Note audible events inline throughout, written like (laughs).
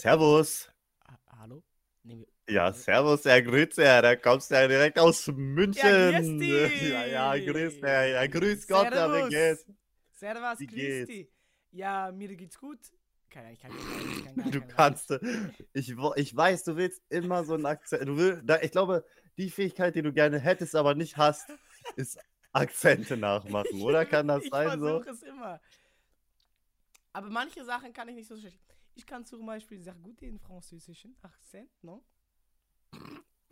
Servus. Ha hallo? Nee, Ja, servus, Herr Grütze, da kommst du ja direkt aus München. Ja, grüß dich. (laughs) Ja, ja, grüß. Ja, grüß Gott, ja, wie Servus. geht's? Servus, Wie grüß dich. Ja, mir geht's gut. Keine, ich kann, ich kann gar Du kannst, ich, wo- ich weiß, du willst immer so einen Akzent, du willst, ich glaube, die Fähigkeit, die du gerne hättest, aber nicht hast, ist Akzente nachmachen, oder? (laughs) Kann das ich sein so? versuche es immer. Aber manche Sachen kann ich nicht so schlecht. Ich kann zum Beispiel sehr gut den französischen Akzent, no?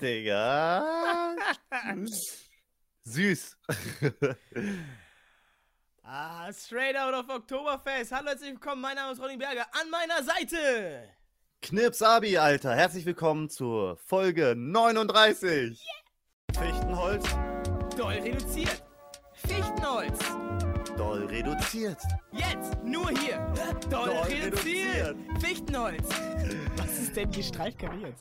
Digga. Süß. (laughs) Ah, straight out of Oktoberfest. Hallo, herzlich willkommen. Mein Name ist Ronny Berger. An meiner Seite. Knips Abi, Alter. Herzlich willkommen zur Folge 39. Fichtenholz, Doll reduziert. Fichtenholz. Doll reduziert. Jetzt, nur hier. Doll, Doll reduziert. Fichtenholz. (laughs) Was ist denn gestreift kariert?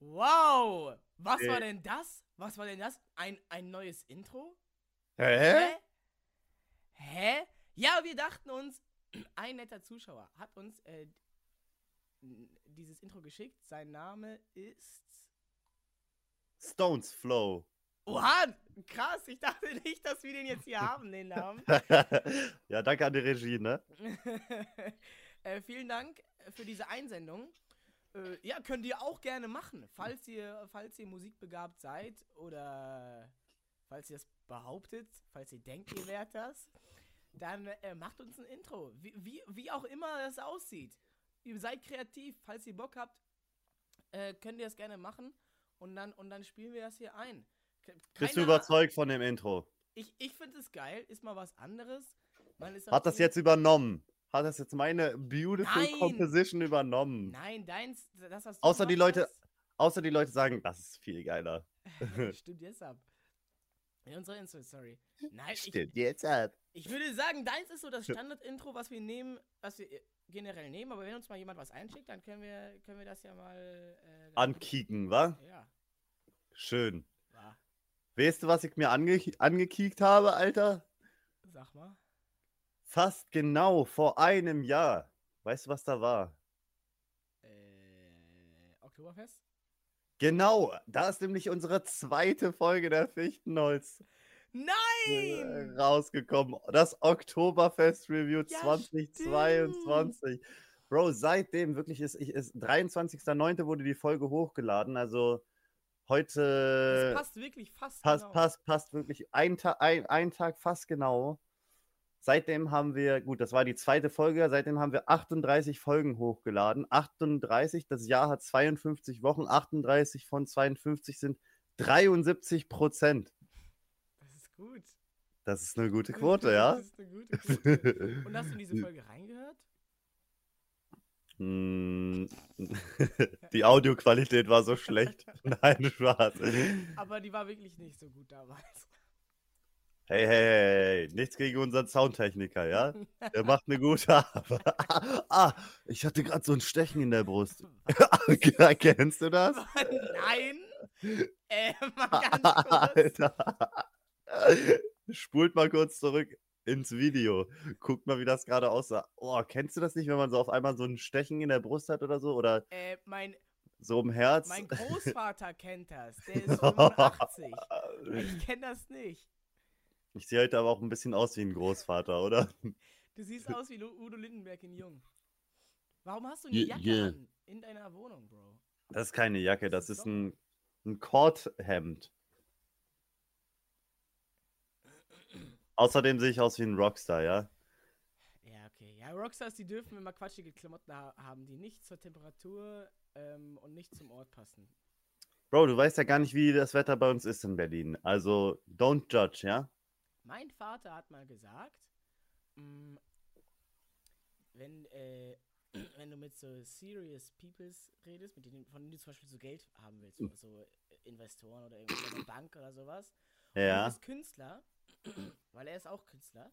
Wow. Was war denn das? Was war denn das? Ein, ein neues Intro? Hä? Hä? Ja, wir dachten uns, (clears throat) ein netter Zuschauer hat uns äh, dieses Intro geschickt. Sein Name ist. Stones Flow. Oha, krass. Ich dachte nicht, dass wir den jetzt hier haben, den Namen. (laughs) ja, danke an die Regie, ne? (laughs) äh, vielen Dank für diese Einsendung. Äh, ja, könnt ihr auch gerne machen, falls ihr, falls ihr musikbegabt seid oder falls ihr es behauptet, falls ihr denkt, ihr wärt das, dann äh, macht uns ein Intro. Wie, wie, wie auch immer das aussieht. Ihr seid kreativ, falls ihr Bock habt, äh, könnt ihr das gerne machen und dann, und dann spielen wir das hier ein. Ke- Bist du keine- überzeugt von dem Intro? Ich, ich finde es geil, ist mal was anderes. Hat das jetzt übernommen? Hat das jetzt meine Beautiful Nein. Composition übernommen? Nein, deins, das hast du Außer die Leute- hast. Außer die Leute sagen, das ist viel geiler. (laughs) (laughs) Stimmt jetzt ab. In unserer Insta-Story. Nein, ich, Stimmt, jetzt ab. ich würde sagen, deins ist so das (laughs) Standard-Intro, was wir nehmen, was wir äh, generell nehmen, aber wenn uns mal jemand was einschickt, dann können wir, können wir das ja mal äh, Ankicken, wa? Ja, Schön. war. Weißt du, was ich mir ange angekiekt habe, Alter? Sag mal. Fast genau vor einem Jahr. Weißt du, was da war? Äh, Oktoberfest? Genau, da ist nämlich unsere zweite Folge der Fichtenholz äh, Nein! rausgekommen. Das Oktoberfest Review Ja, 2022. Bro, seitdem wirklich ist, ich, ist 23.09. wurde die Folge hochgeladen. Also Das heute passt wirklich fast passt, genau. passt, passt wirklich ein, Ta ein, ein Tag fast genau. Seitdem haben wir, gut, das war die zweite Folge, seitdem haben wir 38 Folgen hochgeladen. 38, das Jahr hat 52 Wochen, 38 von 52 sind 73 Prozent. Das ist gut. Das ist eine gute (laughs) Quote, ja? Das ist eine gute Quote. Und hast du in diese (laughs) Folge reingehört? Mm, (laughs) Die Audioqualität war so schlecht. (laughs) Nein, Spaß. Aber die war wirklich nicht so gut damals. Hey, hey, hey, nichts gegen unseren Soundtechniker, ja? Der macht eine gute Arbeit. (laughs) Ah, ich hatte gerade so ein Stechen in der Brust. Kennst du das? Nein! Äh, mal ganz kurz. Alter. Spult mal kurz zurück ins Video. Guckt mal, wie das gerade aussah. Oh, kennst du das nicht, wenn man so auf einmal so ein Stechen in der Brust hat oder so? Oder Äh, mein, so im Herz? mein Großvater (laughs) kennt das. Der ist 85. Ich kenne das nicht. Ich sehe heute aber auch ein bisschen aus wie ein Großvater, oder? Du siehst aus wie Udo Lindenberg in Jung. Warum hast du eine Jacke je. an in deiner Wohnung, Bro? Das ist keine Jacke, das Das ist ist ein, ein Kordhemd. Außerdem sehe ich aus wie ein Rockstar, ja? Ja, okay. Ja, Rockstars, die dürfen immer quatschige Klamotten ha haben, die nicht zur Temperatur ähm, und nicht zum Ort passen. Bro, du weißt ja gar nicht, wie das Wetter bei uns ist in Berlin. Also, don't judge, ja? Mein Vater hat mal gesagt, mh, wenn, äh, (clears throat) wenn du mit so serious peoples redest, mit denen, von denen du zum Beispiel so Geld haben willst, oder so Investoren oder irgendwie eine Bank oder sowas, und du Ja. bist Künstler, weil er ist auch Künstler.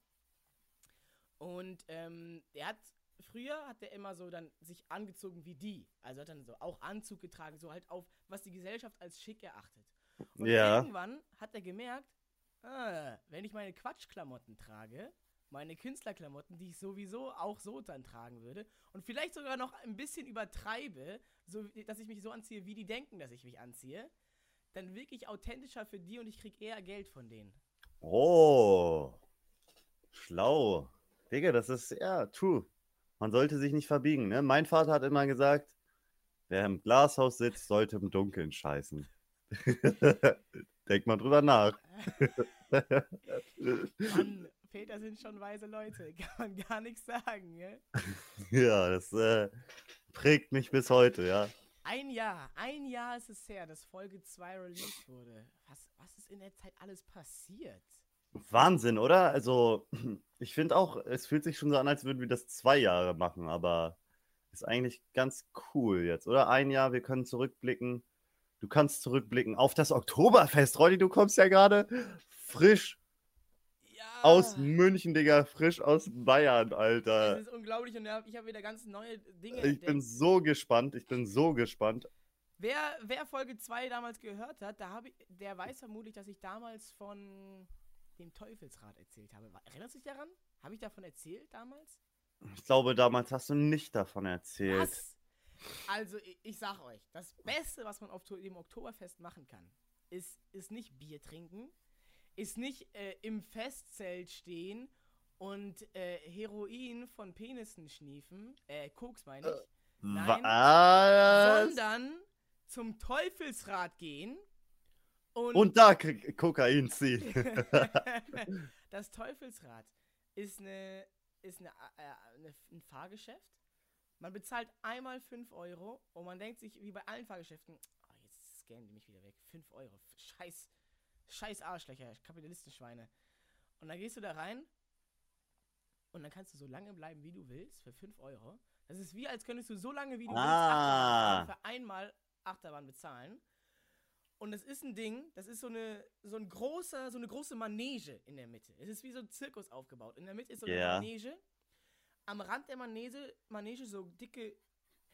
Und ähm, er hat, früher hat er immer so dann sich angezogen wie die. Also hat dann so auch Anzug getragen, so halt auf, was die Gesellschaft als schick erachtet. Und Ja. irgendwann hat er gemerkt, ah, wenn ich meine Quatschklamotten trage, meine Künstlerklamotten, die ich sowieso auch so dann tragen würde und vielleicht sogar noch ein bisschen übertreibe, so dass ich mich so anziehe, wie die denken, dass ich mich anziehe, dann wirklich authentischer für die und ich krieg eher Geld von denen. Oh, schlau. Digga, das ist ja true. Man sollte sich nicht verbiegen, ne? Mein Vater hat immer gesagt, wer im Glashaus sitzt, sollte im Dunkeln scheißen. (laughs) Denk mal drüber nach. (laughs) Mann, (laughs) Väter sind schon weise Leute, kann man gar nichts sagen, ne? Ja, das äh, prägt mich bis heute, ja. Ein Jahr, ein Jahr ist es her, dass Folge 2 released wurde. Was, was ist in der Zeit alles passiert? Wahnsinn, oder? Also, (clears throat) ich finde auch, es fühlt sich schon so an, als würden wir das zwei Jahre machen, aber ist eigentlich ganz cool jetzt, oder? Ein Jahr, wir können zurückblicken. Du kannst zurückblicken auf das Oktoberfest. Rolli, du kommst ja gerade frisch. Aus München, Digga, frisch aus Bayern, Das Alter. ist unglaublich und ich habe wieder ganz neue Dinge Ich bin entdeckt. so gespannt, ich bin so gespannt. Wer, wer Folge 2 damals gehört hat, da ich, der weiß vermutlich, dass ich damals von dem Teufelsrad erzählt habe. Erinnerst du dich daran? Habe ich davon erzählt damals? Ich glaube, damals hast du nicht davon erzählt. Was? Also, ich, ich sag euch, das Beste, was man auf dem Oktoberfest machen kann, ist, ist nicht Bier trinken, ist nicht äh, im Festzelt stehen und äh, Heroin von Penissen schniefen, äh, Koks meine ich, Nein. Was? sondern zum Teufelsrad gehen und, Und da K Kokain ziehen. (laughs) (laughs) das Teufelsrad ist, eine, ist eine, äh, eine, ein Fahrgeschäft. Man bezahlt einmal 5 Euro und man denkt sich, wie bei allen Fahrgeschäften, oh, jetzt scannen die mich wieder weg. 5 Euro. Scheiß, scheiß Arschlöcher, Kapitalistenschweine. Und dann gehst du da rein und dann kannst du so lange bleiben, wie du willst, für 5 Euro. Das ist wie, als könntest du so lange, wie du Ah. willst, Achterbahn für einmal Achterbahn bezahlen. Und es ist ein Ding, das ist so eine, so ein großer, so eine große Manege in der Mitte. Es ist wie so ein Zirkus aufgebaut. In der Mitte ist so eine Ja. Manege. Am Rand der Manege, Manege so dicke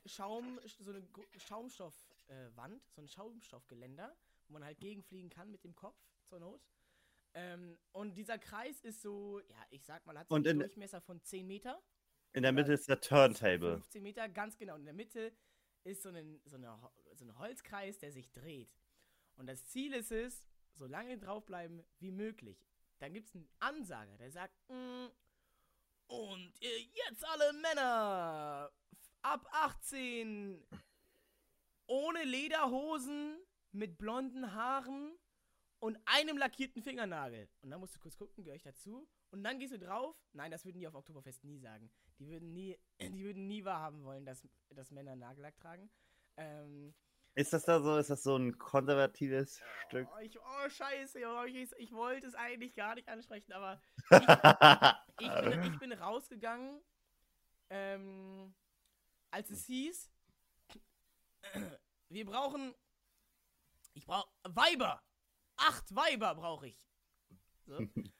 Schaum, so eine Schaumstoffwand, äh, so ein Schaumstoffgeländer, wo man halt gegenfliegen kann mit dem Kopf zur Not. Ähm, und dieser Kreis ist so, ja, ich sag mal, hat so einen in- Durchmesser von 10 Meter. In der Mitte ist der Turntable. 15 Meter, ganz genau. In der Mitte ist so ein, so, eine, so ein Holzkreis, der sich dreht. Und das Ziel ist es, so lange draufbleiben wie möglich. Dann gibt es einen Ansager, der sagt, "Mm, und jetzt alle Männer ab 18, ohne Lederhosen, mit blonden Haaren und einem lackierten Fingernagel. Und dann musst du kurz gucken, gehöre ich dazu? Und dann gehst du drauf. Nein, das würden die auf Oktoberfest nie sagen. Die würden nie, (clears throat) die würden nie wahrhaben wollen, dass, dass Männer Nagellack tragen. Ähm, Ist das da so, ist das so ein konservatives Stück? oh, ich, oh, scheiße, ich, ich wollte es eigentlich gar nicht ansprechen, aber (laughs) ich bin, ich bin rausgegangen, ähm, als es hieß, (clears throat) wir brauchen, ich brauche Weiber, acht Weiber brauche ich. So. (laughs)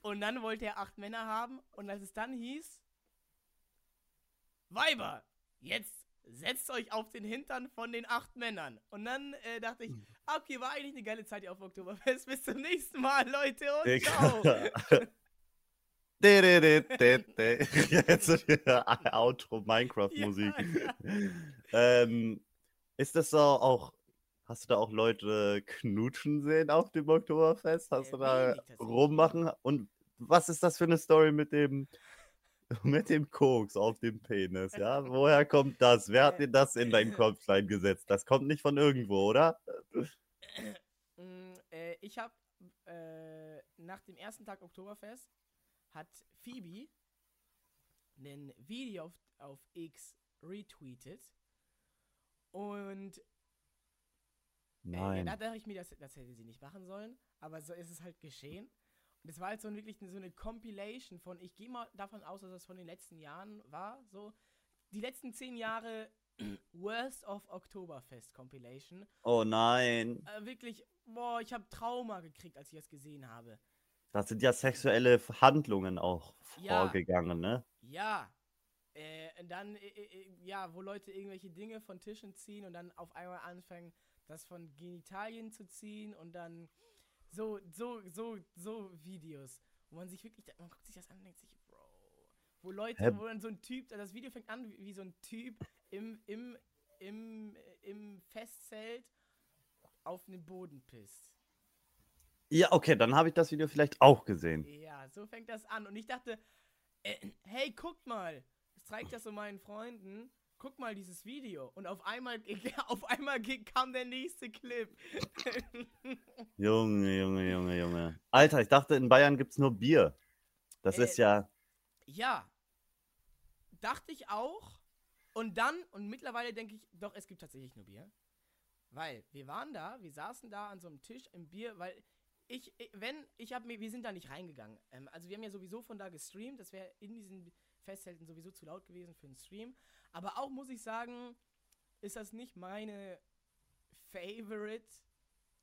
Und dann wollte er acht Männer haben und als es dann hieß, Weiber, jetzt setzt euch auf den Hintern von den acht Männern. Und dann äh, dachte ich, ah, okay, war eigentlich eine geile Zeit hier auf Oktoberfest. (laughs) Bis zum nächsten Mal, Leute, und ciao. De, de, de, de, de. Jetzt wieder Outro Minecraft-Musik. Ja, (laughs) ähm, ist das so auch, hast du da auch Leute knutschen sehen auf dem Oktoberfest? Hast Äh, du da rummachen? Und was ist das für eine Story mit dem, (laughs) mit dem Koks auf dem Penis? Ja, woher kommt das? Wer hat dir das in dein Kopflein (laughs) gesetzt? Das kommt nicht von irgendwo, oder? (clears throat) Mm, äh, ich habe äh, nach dem ersten Tag Oktoberfest hat Phoebe ein Video auf, auf X retweetet und Nein. da dachte ich mir, das, das hätte sie nicht machen sollen, aber so ist es halt geschehen. Und es war halt so ein, wirklich so eine Compilation von, ich gehe mal davon aus, dass das von den letzten Jahren war, so die letzten zehn Jahre (clears throat) Worst of Oktoberfest Compilation. Oh nein. Äh, wirklich, boah, ich habe Trauma gekriegt, als ich das gesehen habe. Da sind ja sexuelle Handlungen auch Ja. vorgegangen, ne? Ja. Äh, und dann, äh, äh, ja, wo Leute irgendwelche Dinge von Tischen ziehen und dann auf einmal anfangen, das von Genitalien zu ziehen und dann so, so, so, so Videos, wo man sich wirklich, man guckt sich das an und denkt sich, Bro, wo Leute, Hä? wo dann so ein Typ, das Video fängt an wie, wie so ein Typ im, im, im, im Festzelt auf den Boden pisst. Ja, okay, dann habe ich das Video vielleicht auch gesehen. Ja, so fängt das an. Und ich dachte, äh, hey, guckt mal. Ich zeige das so meinen Freunden. Guck mal dieses Video. Und auf einmal, (laughs) auf einmal kam der nächste Clip. (laughs) Junge, Junge, Junge, Junge. Alter, ich dachte, in Bayern gibt es nur Bier. Das Äh, ist ja. ja. Dachte ich auch. Und dann, und mittlerweile denke ich, doch, es gibt tatsächlich nur Bier. Weil wir waren da, wir saßen da an so einem Tisch im Bier, weil ich, ich- wenn, ich habe mir, wir sind da nicht reingegangen. Ähm, also wir haben ja sowieso von da gestreamt, das wäre in diesen Festzelten sowieso zu laut gewesen für einen Stream. Aber auch muss ich sagen, ist das nicht meine Favorite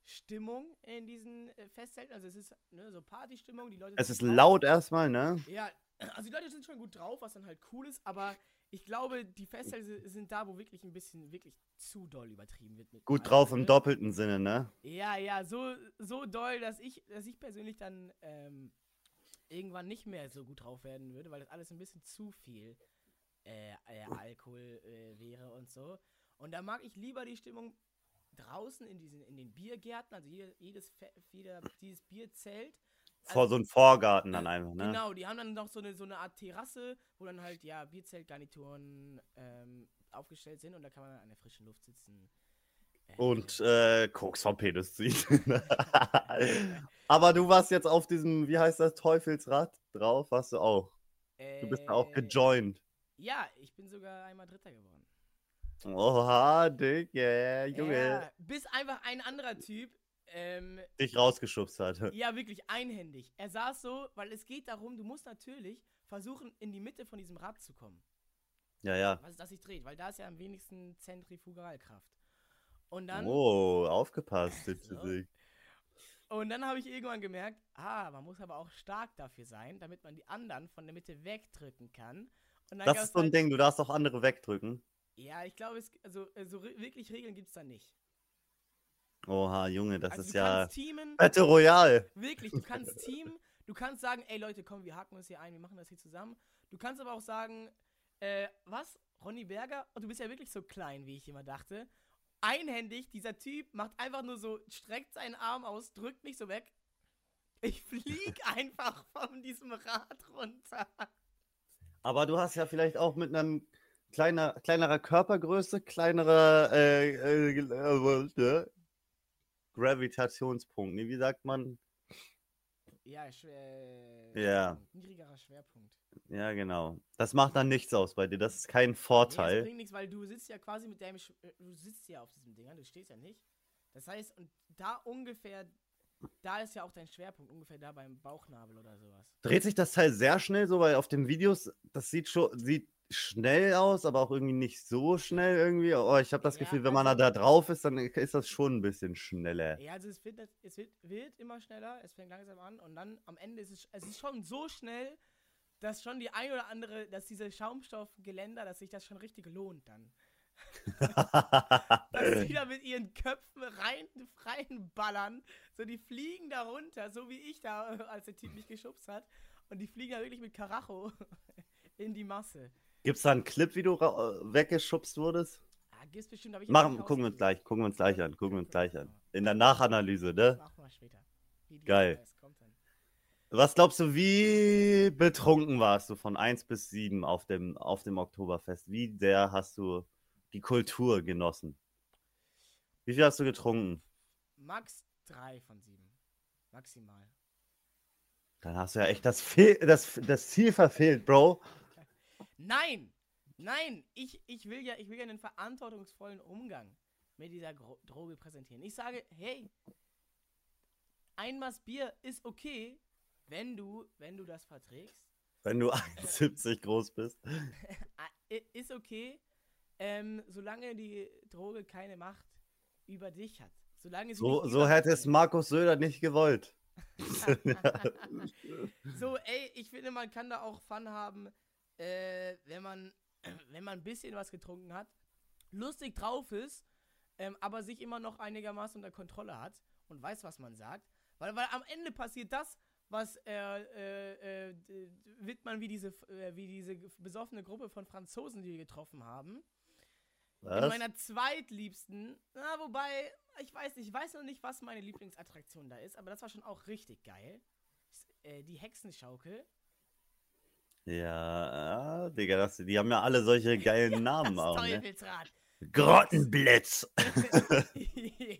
Stimmung in diesen äh, Festzelten. Also es ist ne, so Partystimmung, die Leute Es ist laut erstmal, ne? Ja, (clears throat) also die Leute sind schon gut drauf, was dann halt cool ist, aber ich glaube, die Festzelte sind da, wo wirklich ein bisschen wirklich zu doll übertrieben wird Gut drauf im Alkohol. doppelten Sinne, ne? Ja, ja, so, so doll, dass ich, dass ich persönlich dann ähm, irgendwann nicht mehr so gut drauf werden würde, weil das alles ein bisschen zu viel äh, äh, Alkohol äh, wäre und so. Und da mag ich lieber die Stimmung draußen in diesen, in den Biergärten, also jede, jedes, jeder, dieses Bierzelt. Vor so einem Vorgarten dann einfach, ne? Genau, die haben dann noch so eine, so eine Art Terrasse, wo dann halt, ja, Bierzeltgarnituren ähm, aufgestellt sind und da kann man an der frischen Luft sitzen. Äh, Und äh, Koks vom Penis ziehen. (laughs) Aber du warst jetzt auf diesem, wie heißt das, Teufelsrad drauf, warst du auch. Du bist da auch äh, gejoint. Ja, ich bin sogar einmal Dritter geworden. Oha, Digga, Junge. Ja, bis einfach ein anderer Typ, ähm, Dich rausgeschubst hat. (laughs) ja, wirklich einhändig. Er saß so, weil es geht darum, du musst natürlich versuchen, in die Mitte von diesem Rad zu kommen. Ja, ja. Was das sich dreht, weil da ist ja am wenigsten Zentrifugalkraft. Und dann, Oh, aufgepasst. (laughs) So. Und dann habe ich irgendwann gemerkt, ah, man muss aber auch stark dafür sein, damit man die anderen von der Mitte wegdrücken kann. Das ist so ein halt- Ding, du darfst auch andere wegdrücken. Ja, ich glaube, es, also, also wirklich Regeln gibt es da nicht. Oha, Junge, das also ist du ja kannst teamen, Battle Royale. Wirklich, du kannst (laughs) Team, du kannst sagen, ey Leute, komm, wir haken uns hier ein, wir machen das hier zusammen. Du kannst aber auch sagen, äh, was? Ronny Berger? Oh, du bist ja wirklich so klein, wie ich immer dachte. Einhändig, dieser Typ macht einfach nur so, streckt seinen Arm aus, drückt mich so weg. Ich flieg (laughs) einfach von diesem Rad runter. Aber du hast ja vielleicht auch mit einem kleiner, kleinerer Körpergröße, kleinerer äh, äh, äh, äh, Gravitationspunkt. Nee, wie sagt man? Ja, schwer. Ja. Niedrigerer Schwerpunkt. Ja, genau. Das macht dann nichts aus bei dir. Das ist kein Nee, das Vorteil. bringt nichts, weil du sitzt ja quasi mit deinem. Sch äh, du sitzt ja auf diesem Ding, du stehst ja nicht. Das heißt, und da ungefähr. Da ist ja auch dein Schwerpunkt, ungefähr da beim Bauchnabel oder sowas. Dreht sich das Teil sehr schnell so, weil auf den Videos, das sieht schon, sieht schnell aus, aber auch irgendwie nicht so schnell irgendwie. Oh, ich habe das Ja, Gefühl, wenn man also- da drauf ist, dann ist das schon ein bisschen schneller. Ja, also es wird, es wird, wird immer schneller, es fängt langsam an und dann am Ende ist es, es ist schon so schnell, dass schon die ein oder andere, dass diese Schaumstoffgeländer, dass sich das schon richtig lohnt dann. Dass die da mit ihren Köpfen rein, reinballern. So, die fliegen da runter, so wie ich da, als der Typ mich geschubst hat. Und die fliegen da wirklich mit Karacho (laughs) in die Masse. Gibt's da einen Clip, wie du äh, weggeschubst wurdest? Ah, gibt's bestimmt, hab ich Machen, gucken wir uns gleich, gucken wir uns gleich an, gucken wir uns gleich an. In der Nachanalyse, ne? Machen wir später. Geil. das kommt dann. Was glaubst du, wie betrunken warst du von 1 bis 7 auf dem, auf dem Oktoberfest? Wie sehr hast du die Kultur genossen? Wie viel hast du getrunken? Max 3 von 7. Maximal. Dann hast du ja echt das, Fehl, das, das Ziel verfehlt, Bro. Nein! Nein! Ich, ich, will ja, ich will ja einen verantwortungsvollen Umgang mit dieser Gro Droge präsentieren. Ich sage, hey, ein Maß Bier ist okay, wenn du, wenn du das verträgst. Wenn du (laughs) 1,70 groß bist. I- (laughs) ist okay, ähm, solange die Droge keine Macht über dich hat. Solange So, so hätte es Markus Söder nicht gewollt. (laughs) So, ey, ich finde, man kann da auch Fun haben, äh, wenn man, (clears throat) wenn man ein bisschen was getrunken hat, lustig drauf ist, ähm, aber sich immer noch einigermaßen unter Kontrolle hat und weiß, was man sagt. Weil, weil am Ende passiert das, was äh, äh, äh, Wittmann wie diese, äh, wie diese besoffene Gruppe von Franzosen, die wir getroffen haben. In Was? meiner zweitliebsten, na, wobei, ich weiß nicht, ich weiß noch nicht, was meine Lieblingsattraktion da ist, aber das war schon auch richtig geil. Äh, die Hexenschaukel. Ja, Digga, das, die haben ja alle solche (laughs) geilen Namen Das auch, ne? Teufelsrad. Grottenblitz!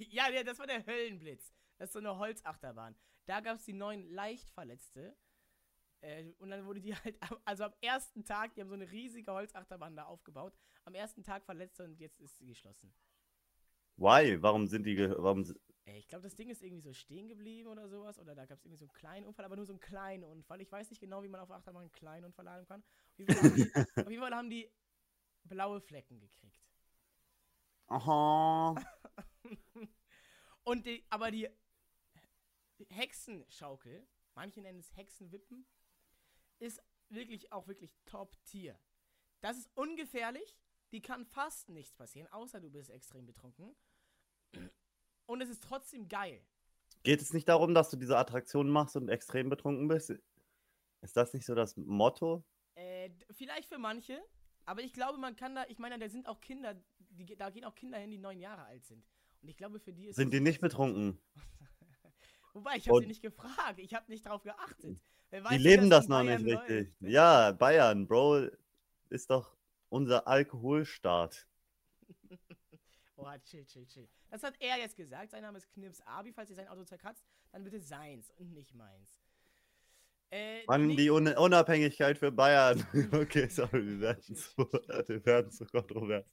ja, (laughs) ja, das war der Höllenblitz. Das ist so eine Holzachterbahn. Da gab es die neuen Leichtverletzte. Äh, und dann wurde die halt, also am ersten Tag, die haben so eine riesige Holzachterbahn da aufgebaut. Am ersten Tag verletzt und jetzt ist sie geschlossen. Why? Warum sind die, warum, ich glaube, das Ding ist irgendwie so stehen geblieben oder sowas. Oder da gab es irgendwie so einen kleinen Unfall, aber nur so einen kleinen Unfall. Ich weiß nicht genau, wie man auf Achterbahn einen kleinen Unfall haben kann. Auf jeden Fall haben die, (laughs) auf jeden Fall haben die blaue Flecken gekriegt. aha, (laughs) Und die, aber die Hexenschaukel, manche nennen es Hexenwippen, ist wirklich auch wirklich Top-Tier. Das ist ungefährlich, die kann fast nichts passieren, außer du bist extrem betrunken. Und es ist trotzdem geil. geht es nicht darum, dass du diese Attraktion machst und extrem betrunken bist? Ist das nicht so das Motto? Äh, vielleicht für manche, aber ich glaube, man kann da, ich meine, da sind auch Kinder, die, da gehen auch Kinder hin, die neun Jahre alt sind. Und ich glaube, für die ist Sind die nicht betrunken? (laughs) Wobei, ich habe sie nicht gefragt, ich habe nicht drauf geachtet. Die leben das noch Bayern nicht richtig. läuft. Ja, Bayern, Bro, ist doch unser Alkoholstaat. (laughs) Oh, chill, chill, chill. Das hat er jetzt gesagt. Sein Name ist Knips Abi. Falls ihr sein Auto zerkratzt, dann bitte seins und nicht meins. Äh, Mann, nee, die Un Unabhängigkeit für Bayern. (laughs) (laughs) okay, sorry, wir werden zu, wir werden zu kontrovers.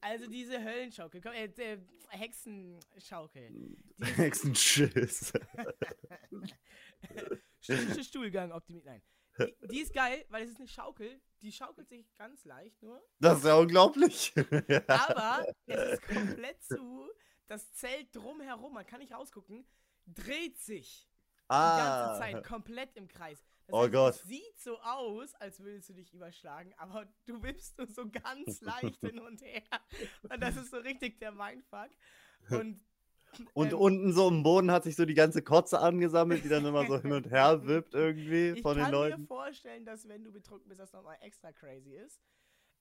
Also diese Höllenschaukel, komm, äh, äh, Hexenschaukel. Hexenschiss. Stuhlgang optimiert. Nein. Die, (laughs) die ist geil, weil es ist eine Schaukel. Die schaukelt sich ganz leicht nur. Das ist ja unglaublich. (laughs) Aber (laughs) es ist komplett zu. Das Zelt drumherum, man kann nicht rausgucken, dreht sich. die ganze Zeit komplett im Kreis. Das Ah. Oh Gott. Es sieht so aus, als würdest du dich überschlagen, aber du wippst nur so ganz leicht hin und her. Und das ist so richtig der Mindfuck. Und Und ähm, unten so im Boden hat sich so die ganze Kotze angesammelt, die dann immer so hin und her (laughs) wippt irgendwie ich von den kann mir Leuten. vorstellen, dass wenn du betrunken bist, das nochmal extra crazy ist.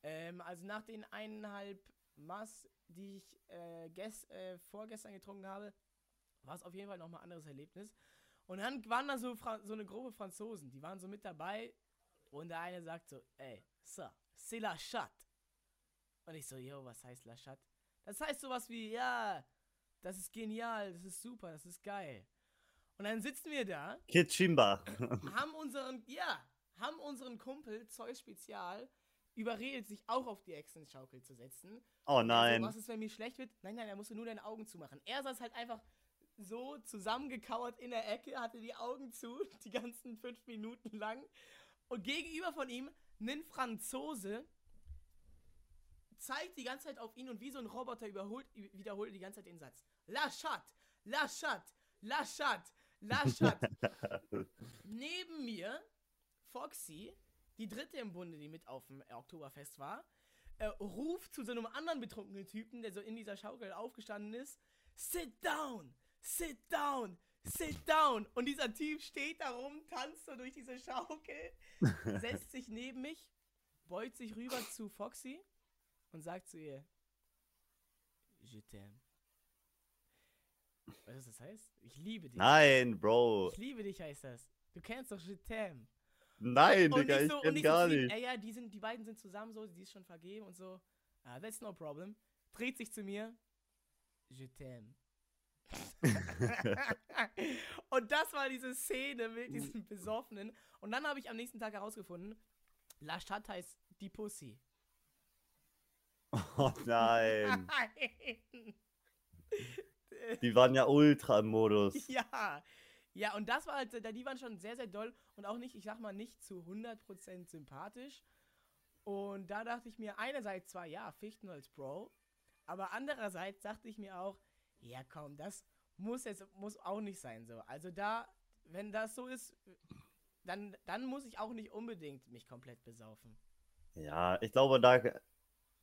Ähm, also nach den eineinhalb Mass, die ich äh, äh, vorgestern getrunken habe, war es auf jeden Fall nochmal ein anderes Erlebnis. Und dann waren da so, Fra so eine Gruppe Franzosen, die waren so mit dabei. Und der eine sagt so, ey, ça, c'est la chatte. Und ich so, yo, was heißt la chatte? Das heißt sowas wie, ja, das ist genial, das ist super, das ist geil. Und dann sitzen wir da Kid Chimba. haben unseren, ja, haben unseren Kumpel Zeus Spezial überredet, sich auch auf die Hexenschaukel zu setzen. Oh Also, nein. was ist, wenn mir schlecht wird? Nein, nein, er musste nur deine Augen zumachen. Er saß halt einfach so zusammengekauert in der Ecke, hatte die Augen zu, (laughs) die ganzen fünf Minuten lang. Und gegenüber von ihm ein Franzose zeigt die ganze Zeit auf ihn und wie so ein Roboter überholt, wiederholt die ganze Zeit den Satz. La chat, la chat, la chat, la chat. (laughs) Neben mir Foxy, die dritte im Bunde, die mit auf dem Oktoberfest war, äh, ruft zu so einem anderen betrunkenen Typen, der so in dieser Schaukel aufgestanden ist, Sit down, sit down, sit down. Und dieser Typ steht da rum, tanzt so durch diese Schaukel, (laughs) setzt sich neben mich, beugt sich rüber zu Foxy und sagt zu ihr, Je t'aime. Weißt du, was das heißt? Ich liebe dich. Nein, Bro. Ich liebe dich heißt das. Du kennst doch Je t'aime. Nein, Und Digga, ich so, und kenn gar so nicht. Ey, ja, die, sind, die beiden sind zusammen so, die ist schon vergeben und so. Ah, that's no problem. Dreht sich zu mir. Je t'aime. (laughs) (laughs) und das war diese Szene mit diesem Besoffenen. Und dann habe ich am nächsten Tag herausgefunden, La Stadt heißt die Pussy. Oh nein. (laughs) Nein. Die waren ja ultra im Modus. (laughs) Ja. Ja, und das war halt, die waren schon sehr, sehr doll und auch nicht, ich sag mal, nicht zu 100% sympathisch. Und da dachte ich mir, einerseits zwar, ja, Fichten als Bro, aber andererseits dachte ich mir auch, ja komm, das muss jetzt, muss auch nicht sein so. Also da, wenn das so ist, dann, dann muss ich auch nicht unbedingt mich komplett besaufen. Ja, ich glaube, da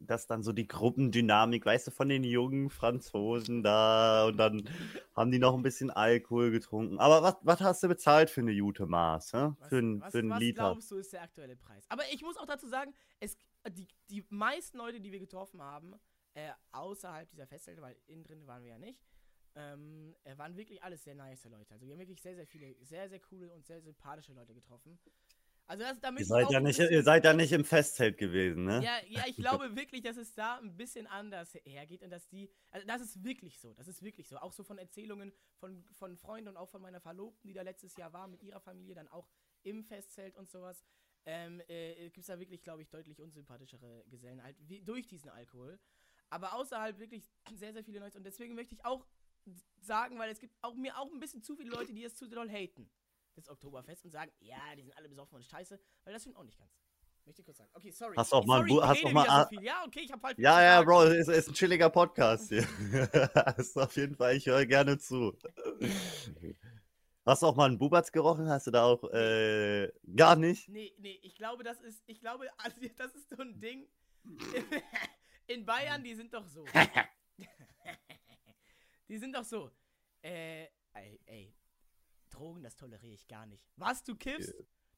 dass dann so die Gruppendynamik, weißt du, von den jungen Franzosen da und dann (laughs) haben die noch ein bisschen Alkohol getrunken. Aber was, was hast du bezahlt für eine Jute Maß? Hä? Was, Für, ein, was, für einen was Liter? glaubst du, ist der aktuelle Preis? Aber ich muss auch dazu sagen, es, die, die meisten Leute, die wir getroffen haben, äh, außerhalb dieser Festzelte, weil innen drin waren wir ja nicht, ähm, äh, waren wirklich alles sehr nice Leute. Also wir haben wirklich sehr, sehr viele, sehr, sehr coole und sehr sympathische Leute getroffen. Also das, damit Ihr seid, ja nicht, ihr seid ja nicht im Festzelt gewesen, ne? ja, ja, ich glaube (laughs) wirklich, dass es da ein bisschen anders hergeht und dass die, also das ist wirklich so, das ist wirklich so. Auch so von Erzählungen von, von Freunden und auch von meiner Verlobten, die da letztes Jahr war mit ihrer Familie, dann auch im Festzelt und sowas, ähm, äh, gibt es da wirklich, glaube ich, deutlich unsympathischere Gesellen halt wie, durch diesen Alkohol. Aber außerhalb wirklich (clears throat) sehr, sehr viele Leute und deswegen möchte ich auch sagen, weil es gibt auch mir auch ein bisschen zu viele Leute, die es zu doll haten, das Oktoberfest und sagen, ja, die sind alle besoffen und scheiße, weil das stimmt auch nicht ganz. Möchte ich kurz sagen. Okay, sorry. Hast du auch mal sorry, ich hast auch mal so. Ja, okay, ich hab halt Ja, ja. Bro, ist, ist ein chilliger Podcast hier. (laughs) ist auf jeden Fall, ich höre gerne zu. Hast du auch mal einen Bubatz gerochen? Hast du da auch äh, gar nicht? Nee, nee, ich glaube, das ist, ich glaube, (laughs) also, das ist so ein Ding. (laughs) In Bayern, die sind doch so. die sind doch so. Äh, ey, ey, Drogen, das toleriere ich gar nicht. Was, du kiffst?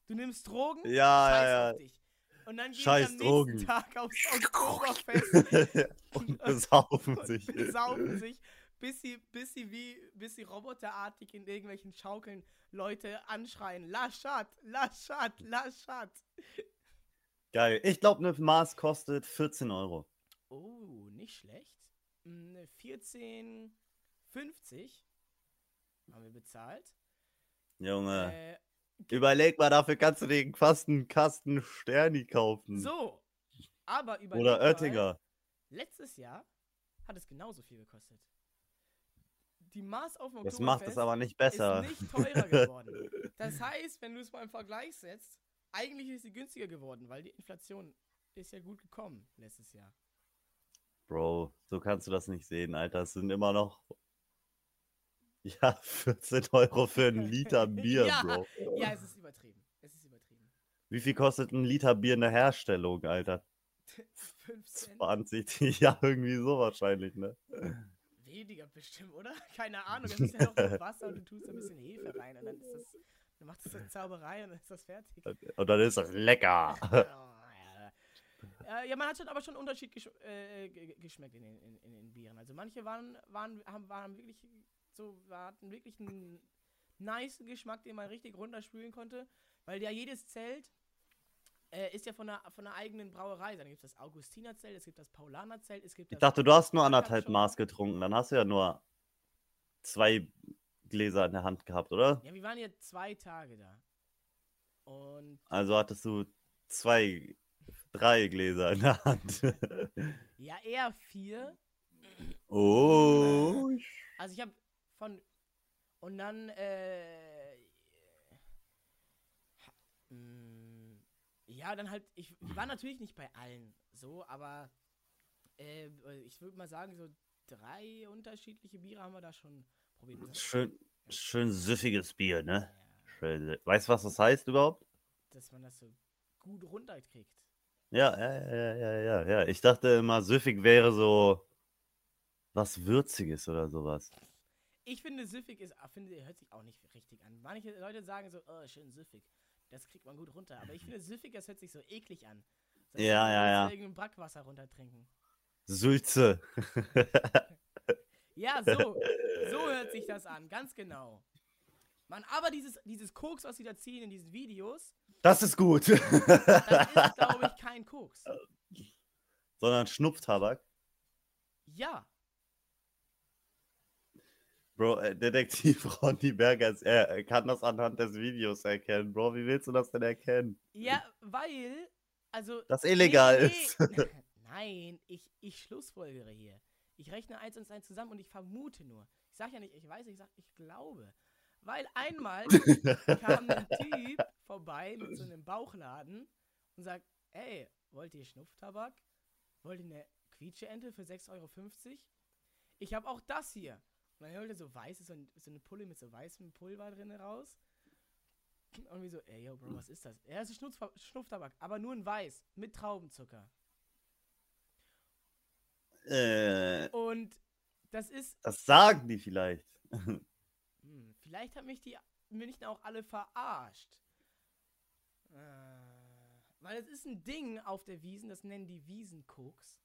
Du nimmst Drogen? Ja, Scheiß ja, auf dich. Und dann gehen am nächsten Drogen. Tag aufs (laughs) Oktoberfest ja. (laughs) Und besaufen (laughs) und sich. besaufen sich, bis sie, bis sie wie, bis sie roboterartig in irgendwelchen Schaukeln Leute anschreien. Laschat, Laschat, Laschat. Geil. Ich glaube, eine Maß kostet 14 Euro. Oh, nicht schlecht. Mm, 14,50 haben wir bezahlt. Junge, Äh, überleg mal, dafür kannst du den fast einen Kasten Sterni kaufen. so, aber über Oder Oettinger. Letztes Jahr hat es genauso viel gekostet. Die Maß auf dem Das macht es aber nicht besser. ist nicht teurer geworden. (laughs) Das heißt, wenn du es mal im Vergleich setzt, eigentlich ist sie günstiger geworden, weil die Inflation ist ja gut gekommen letztes Jahr. Bro, so kannst du das nicht sehen, Alter. Es sind immer noch. Ja, 14 Euro für einen Liter Bier, Ja. Bro. Ja, es ist übertrieben. Es ist übertrieben. Wie viel kostet ein Liter Bier in der Herstellung, Alter? 15 20, (laughs) ja, irgendwie so wahrscheinlich, ne? weniger bestimmt, oder? Keine Ahnung. Das ist ja noch nur (laughs) Wasser und du tust ein bisschen Hefe rein und dann ist das. Dann macht das so Zauberei und dann ist das fertig. Und dann ist das lecker. (laughs) Ja. Äh, man hat schon aber schon einen Unterschied gesch äh, ge- geschmeckt in den, in, in den Bieren. Also manche waren, waren, haben, waren wirklich so, hatten wirklich einen nice Geschmack, den man richtig runterspülen konnte. Weil ja jedes Zelt äh, ist ja von einer, von einer eigenen Brauerei. Dann gibt es das Augustinerzelt, es gibt das Paulanerzelt, es gibt Ich dachte, du hast nur anderthalb. Maß getrunken. Dann hast du ja nur zwei Gläser in der Hand gehabt, oder? Ja, wir waren ja zwei Tage da. Und Also hattest du zwei, drei Gläser in der Hand. ja, eher vier. oh. Also ich habe von und dann äh, mh, ja dann halt ich, war natürlich nicht bei allen so, aber äh, ich würde mal sagen so drei unterschiedliche Biere haben wir da schon probiert. Schön, schön süffiges Bier, ne? Ja, Schön. Weißt du, was das heißt überhaupt? dass man das so gut runterkriegt. Ja, ja, ja, ja, ja, ja. Ich dachte immer, süffig wäre so was Würziges oder sowas. Ich finde süffig ist ah, finde hört sich auch nicht richtig an. Manche Leute sagen so, oh, schön süffig. Das kriegt man gut runter, aber ich finde süffig, das hört sich so eklig an. So, Ja, ja, ja. Irgendein Brackwasser runtertrinken. Sülze. (laughs) Ja, so. So hört sich das an, ganz genau. Mann, aber dieses, dieses Koks, was sie da ziehen in diesen Videos, Das ist gut. das ist, glaube ich, kein Koks. (laughs) Sondern Schnupftabak. Ja. Bro, äh, Detektiv (laughs) Ronny Berger, er kann das anhand des Videos erkennen. Bro, wie willst du das denn erkennen? Ja, weil, also. Das illegal nee, ist. nee. (laughs) Nein, ich, ich schlussfolgere hier. Ich rechne eins und eins zusammen und ich vermute nur. Ich sage ja nicht, ich weiß, ich sage, ich glaube. Weil einmal (laughs) kam ein Typ vorbei mit so einem Bauchladen und sagt, ey, wollt ihr Schnupftabak? Wollt ihr eine Quietscheente für 6,50 Euro? Ich habe auch das hier. Und dann holt er so weiße, so, ein, so eine Pulle mit so weißem Pulver drin raus. Und wie so, ey, yo, Bro, was ist das? Ja, es ist Schnupf Schnupftabak, aber nur in weiß, mit Traubenzucker. Äh, Und das ist. das sagen die vielleicht. (laughs) Hm, vielleicht haben mich die München auch alle verarscht. Äh, weil es ist ein Ding auf der Wiesen, das nennen die Wiesenkoks.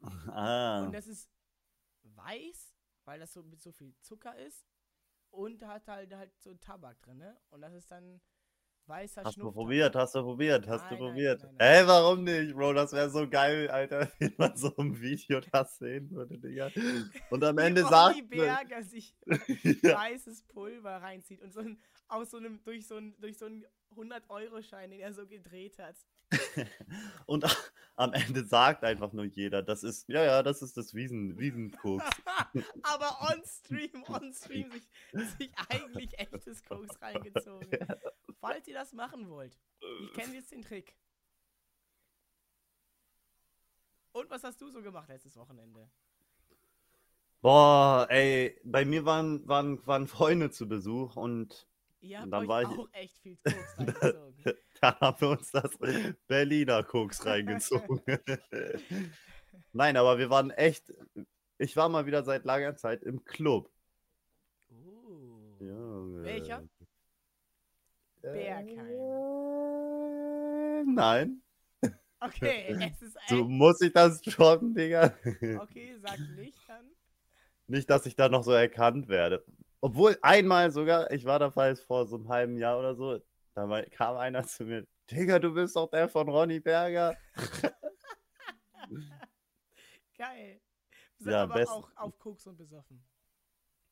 Ah. Und das ist weiß, weil das so mit so viel Zucker ist. Und hat halt halt so Tabak drin, ne? Und das ist dann weißer Hast du Schnupftabak. probiert, hast du probiert, hast Nein, du probiert. nein, nein. Ey, warum nicht, Bro? Das wäre so geil, Alter, (laughs) wenn man so ein Video das sehen würde, Digga. Und am (laughs) Wie Ende sagt man, Berger sich (laughs) weißes Pulver reinzieht und so ein, aus so einem, durch so einen, durch so einen 100-Euro-Schein, den er so gedreht hat. und am Ende sagt einfach nur jeder, das ist, ja, ja, das ist das Wiesen, Wiesenkoks. (laughs) Aber on Stream, (laughs) on Stream sich, sich eigentlich echtes Koks reingezogen. Falls ihr das machen wollt, ich kenne jetzt den Trick. Und was hast du so gemacht letztes Wochenende? Boah, ey, bei mir waren, waren, waren Freunde zu Besuch und Und dann war ich- auch echt viel Koks reingezogen. (laughs) (laughs) da haben wir uns das Berliner Koks reingezogen. (laughs) Nein, aber wir waren echt, ich war mal wieder seit langer Zeit im Club. Uh. Junge. Welcher? Bergheim. Äh, nein. Okay, (laughs) es ist So echt. muss ich das droppen, Digga. Okay, sag nicht dann. Nicht, dass ich da noch so erkannt werde. Obwohl einmal sogar, ich war da falls vor so einem halben Jahr oder so, da war- kam einer zu mir, Digga, du bist doch der von Ronny Berger. (laughs) Geil. Sind Ja, aber best- auch auf Koks und besoffen.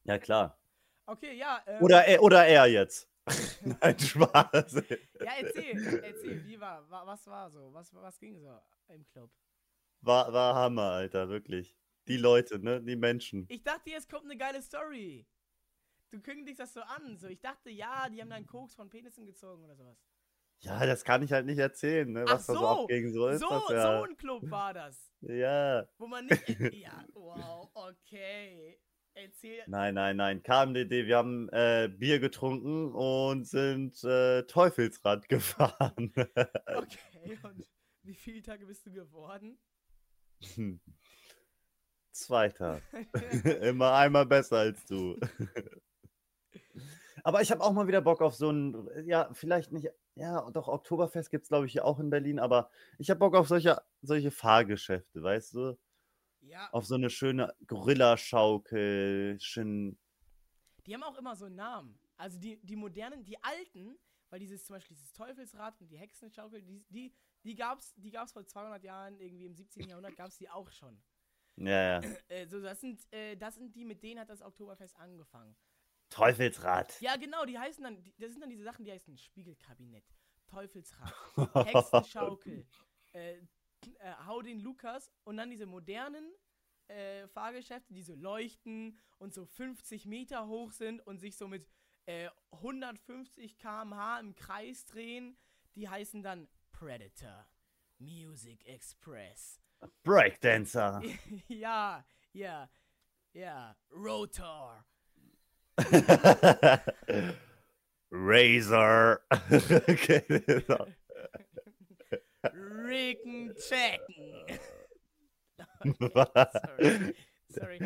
Ja, klar. Okay, ja. Ähm, Oder er, oder er jetzt. (laughs) (laughs) Nein, Spaß. Ja, erzähl, erzähl, wie war, wa- was war so, was, was ging so im Club? War, war Hammer, Alter, wirklich. Die Leute, ne? Die Menschen. Ich dachte, jetzt kommt eine geile Story. Du kündigst das so an, so. Ich dachte, ja, die haben dann Koks von Penissen gezogen oder sowas. Ja, das kann ich halt nicht erzählen, ne? Ach Was da so so, abging. So ist So, das ja. so ein Club war das. Ja. Wo man nicht. (laughs) ja, wow, okay. Erzähl. Nein, nein, nein. KMDD, wir haben äh, Bier getrunken und sind äh, Teufelsrad (laughs) gefahren. Okay, und wie viele Tage bist du geworden? Zweiter. (laughs) Immer einmal besser als du. Aber ich habe auch mal wieder Bock auf so ein, ja, vielleicht nicht, ja, doch, Oktoberfest gibt es, glaube ich, hier auch in Berlin, aber ich habe Bock auf solche, solche Fahrgeschäfte, weißt du? ja, Auf so eine schöne Gorillaschaukel, schön. die haben auch immer so einen Namen. Also die, die modernen, die alten, weil dieses zum Beispiel dieses Teufelsrad und die Hexenschaukel, die, die, die gab's, die gab's vor 200 Jahren, irgendwie im 17. Jahrhundert gab's die auch schon. Ja, ja. Äh, so, das sind, äh, das sind die, mit denen hat das Oktoberfest angefangen. Teufelsrad. Ja, genau, die heißen dann, die, das sind dann diese Sachen, die heißen Spiegelkabinett, Teufelsrad, Hexenschaukel, (laughs) äh, äh, Hau den Lukas und dann diese modernen äh, Fahrgeschäfte, die so leuchten und so 50 Meter hoch sind und sich so mit äh, 150 km/h im Kreis drehen, die heißen dann Predator, Music Express. Breakdancer. (laughs) ja, ja, ja, Rotor. Razor. okay. Ricken checken. Sorry. Sorry.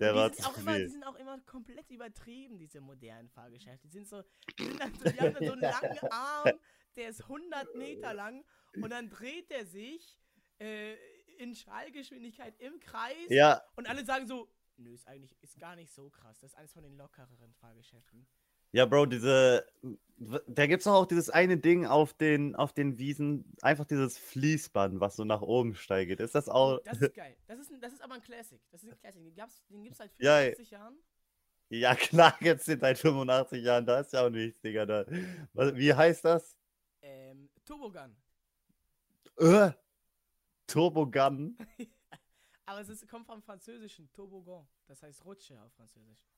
Der Die war sind, zu auch immer, die viel. sind auch immer komplett übertrieben, diese modernen Fahrgeschäfte. Die sind so, die, sind dann so, die haben dann so einen langen (laughs) Arm, der ist 100 Meter lang und dann dreht der sich äh, in Schallgeschwindigkeit im Kreis Ja, und alle sagen so, nö, ist eigentlich ist gar nicht so krass. Das ist eines von den lockereren Fahrgeschäften. ja, Bro, diese. Da gibt's doch auch dieses eine Ding auf den, auf den Wiesen, einfach dieses Fließband, was so nach oben steigt. Ist das auch. Das ist geil. (laughs) Das ist, ein, das ist aber ein Classic. Das ist ein Classic. Den, gab's, den gibt's seit Ja, 85 Jahren. Ja, klar, jetzt sind seit 85 Jahren, da ist ja auch nichts, Digga. Da. Wie heißt das? Ähm, Turbogun. Äh, Turbogun. (laughs) Aber es ist, kommt vom französischen Tobogan. Das heißt Rutsche auf Französisch.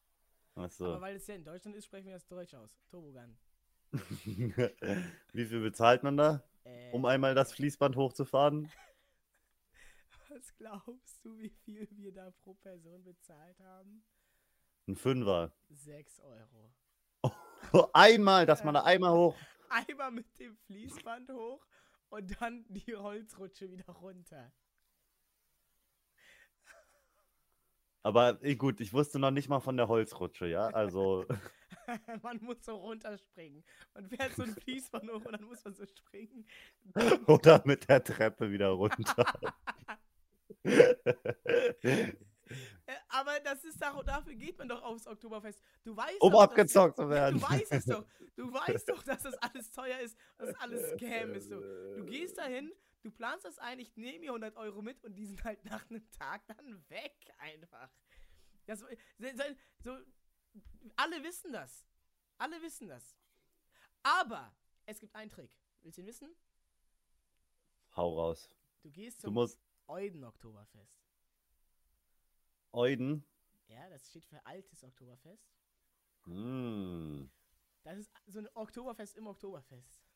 Aber Achso. weil es ja in Deutschland ist, sprechen wir das Deutsch aus. Tobogan. (laughs) Wie viel bezahlt man da, Äh, um einmal das Fließband hochzufahren? (laughs) Was glaubst du, wie viel wir da pro Person bezahlt haben? Ein Fünfer. 6 Euro. (laughs) Einmal, dass man da einmal hoch. Einmal mit dem Fließband hoch und dann die Holzrutsche wieder runter. Aber eh, gut, ich wusste noch nicht mal von der Holzrutsche, ja. Also, (laughs) man muss so runterspringen. Man fährt so ein (laughs) Fließband hoch und dann muss man so springen. (laughs) oder mit der Treppe wieder runter. Äh, Aber das ist doch, dafür geht man doch aufs Oktoberfest. Du weißt um doch, abgezockt zu werden. Du weißt es doch. Du weißt doch, dass das alles teuer ist, dass das alles Scam ist. So. Du gehst dahin, du planst das ein, ich nehme mir 100 Euro mit und die sind halt nach einem Tag dann weg einfach. Das, so, so, alle wissen das. Alle wissen das. Aber es gibt einen Trick. Willst du ihn wissen? Hau raus. Du gehst Du zum musst Euden-Oktoberfest. Euden. Ja, das steht für altes Oktoberfest. Hm. Das ist so ein Oktoberfest im Oktoberfest.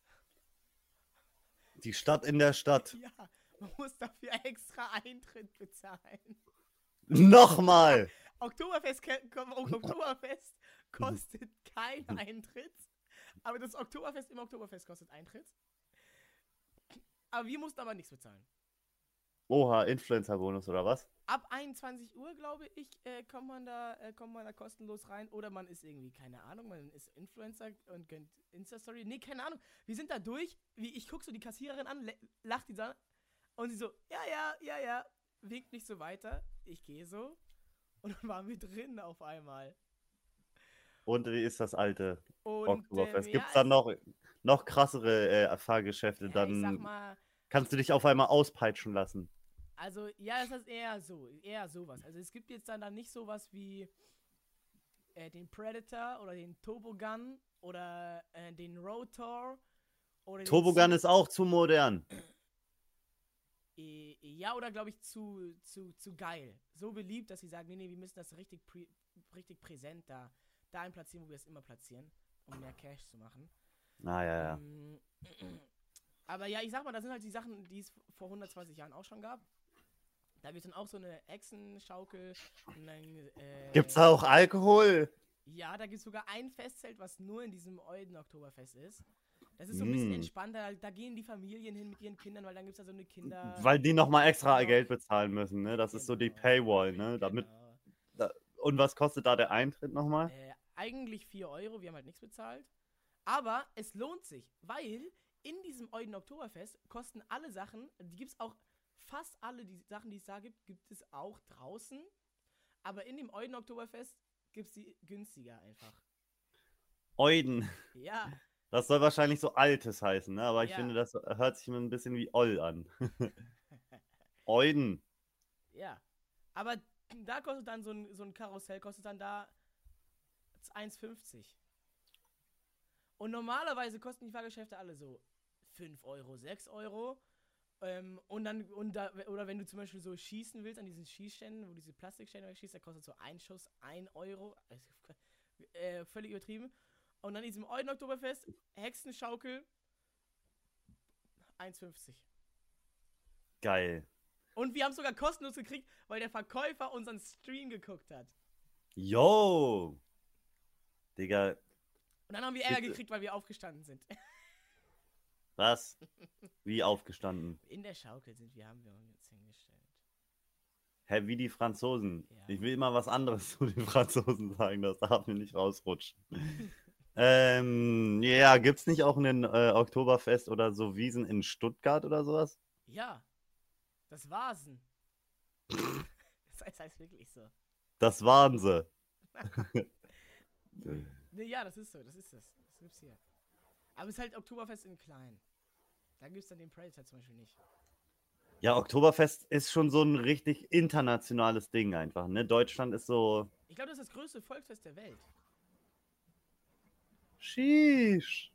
Die Stadt in der Stadt. Ja, man muss dafür extra Eintritt bezahlen. Nochmal. Oktoberfest, Oktoberfest (laughs) kostet keinen Eintritt, aber das Oktoberfest im Oktoberfest kostet Eintritt. Aber wir mussten aber nichts bezahlen. Oha, Influencer-Bonus oder was? Ab 21 Uhr, glaube ich, äh, kommt, man da, äh, kommt man da kostenlos rein. Oder man ist irgendwie, keine Ahnung, man ist Influencer und gönnt Insta-Story. Nee, keine Ahnung. Wir sind da durch. Wie, ich gucke so die Kassiererin an, lacht die da und sie so, ja, ja, ja, ja, winkt nicht so weiter. Ich gehe so. Und dann waren wir drin auf einmal. Und wie ist das alte Und, Oktoberfest? ähm, Gibt es ja, dann noch, noch krassere äh, Fahrgeschäfte? ja, Ich sag Dann mal, kannst du dich auf einmal auspeitschen lassen. Also, ja, es ist eher so, eher sowas. Also es gibt jetzt dann, dann nicht sowas wie äh, den Predator oder den Turbogun oder äh, den Rotor oder den Turbogun ist auch zu modern. äh, ja, oder glaube ich zu, zu, zu geil. So beliebt, dass sie sagen, nee, nee, wir müssen das richtig, prä richtig präsent da, dahin platzieren, wo wir es immer platzieren, um mehr Cash zu machen. Ah, ja, ja. Ähm, (clears throat) aber ja, ich sag mal, das sind halt die Sachen, die es vor 120 Jahren auch schon gab. Da gibt es dann auch so eine Echsenschaukel. Und dann, äh, Gibt's da auch Alkohol? Ja, da gibt es sogar ein Festzelt, was nur in diesem Euden-Oktoberfest ist. Das ist so ein bisschen Mm. entspannter. Da gehen die Familien hin mit ihren Kindern, weil dann gibt es da so eine Kinder. Weil die nochmal extra Genau. Geld bezahlen müssen, ne? Das ist so die Genau, Paywall, ne? Damit, Genau. und was kostet da der Eintritt nochmal? Äh, eigentlich 4 Euro, wir haben halt nichts bezahlt. Aber es lohnt sich, weil in diesem Euden Oktoberfest kosten alle Sachen, die gibt es auch, fast alle die Sachen, die es da gibt, gibt es auch draußen. Aber in dem Euden Oktoberfest gibt es die günstiger einfach. Euden. Ja, Das soll wahrscheinlich so Altes heißen, ne? Aber ich Ja. finde, das hört sich immer ein bisschen wie Oll an. (laughs) Euden. ja. Aber da kostet dann so ein, so ein Karussell, kostet dann da 1,50. Und normalerweise kosten die Fahrgeschäfte alle so 5 Euro, 6 Euro. Ähm, und dann, und da, oder wenn du zum Beispiel so schießen willst an diesen Schießständen, wo diese Plastikstände wegschießt, da kostet so ein Schuss 1 Euro. Also, äh, völlig übertrieben. Und dann diesem Euden Oktoberfest, Hexenschaukel, 1,50. Geil. Und wir haben sogar kostenlos gekriegt, weil der Verkäufer unseren Stream geguckt hat. Yo. Digga, Und dann haben wir Ärger gekriegt, weil wir aufgestanden sind. (laughs) was? (laughs) Wie aufgestanden? In der Schaukel sind wir, haben wir uns hingestellt. Hä, wie die Franzosen. Ja. Ich will immer was anderes (laughs) zu den Franzosen sagen, das darf mir nicht rausrutschen. (laughs) ähm, ja, gibt's nicht auch einen äh, Oktoberfest oder so Wiesen in Stuttgart oder sowas? Ja, das Vasen. das heißt, wirklich so. Das waren sie. Nee, ja, das ist so, das ist das. Das gibt's hier. Aber es ist halt Oktoberfest in klein. Da gibt's dann den Predator zum Beispiel nicht. Ja, Oktoberfest ist schon so ein richtig internationales Ding einfach, ne? Deutschland ist so. Ich glaube, das ist das größte Volksfest der Welt. Sheesh.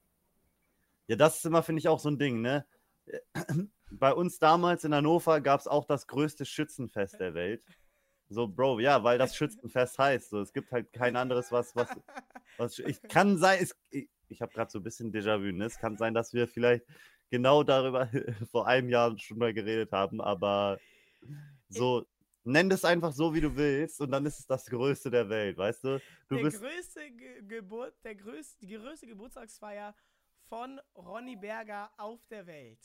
Ja, das ist immer, finde ich, auch so ein Ding, ne? (clears throat) Bei uns damals in Hannover gab es auch das größte Schützenfest der Welt. So, Bro, ja, weil das Schützenfest heißt. So, es gibt halt kein anderes, was, was, was ich kann sein, es, ich, habe gerade so ein bisschen Déjà-vu, ne? Es kann sein, dass wir vielleicht genau darüber (laughs) vor einem Jahr schon mal geredet haben, aber so, nenn das einfach so, wie du willst, und dann ist es das Größte der Welt, weißt du? Du der bist. größte Ge Geburt, der größte, die größte Geburtstagsfeier von Ronny Berger auf der Welt.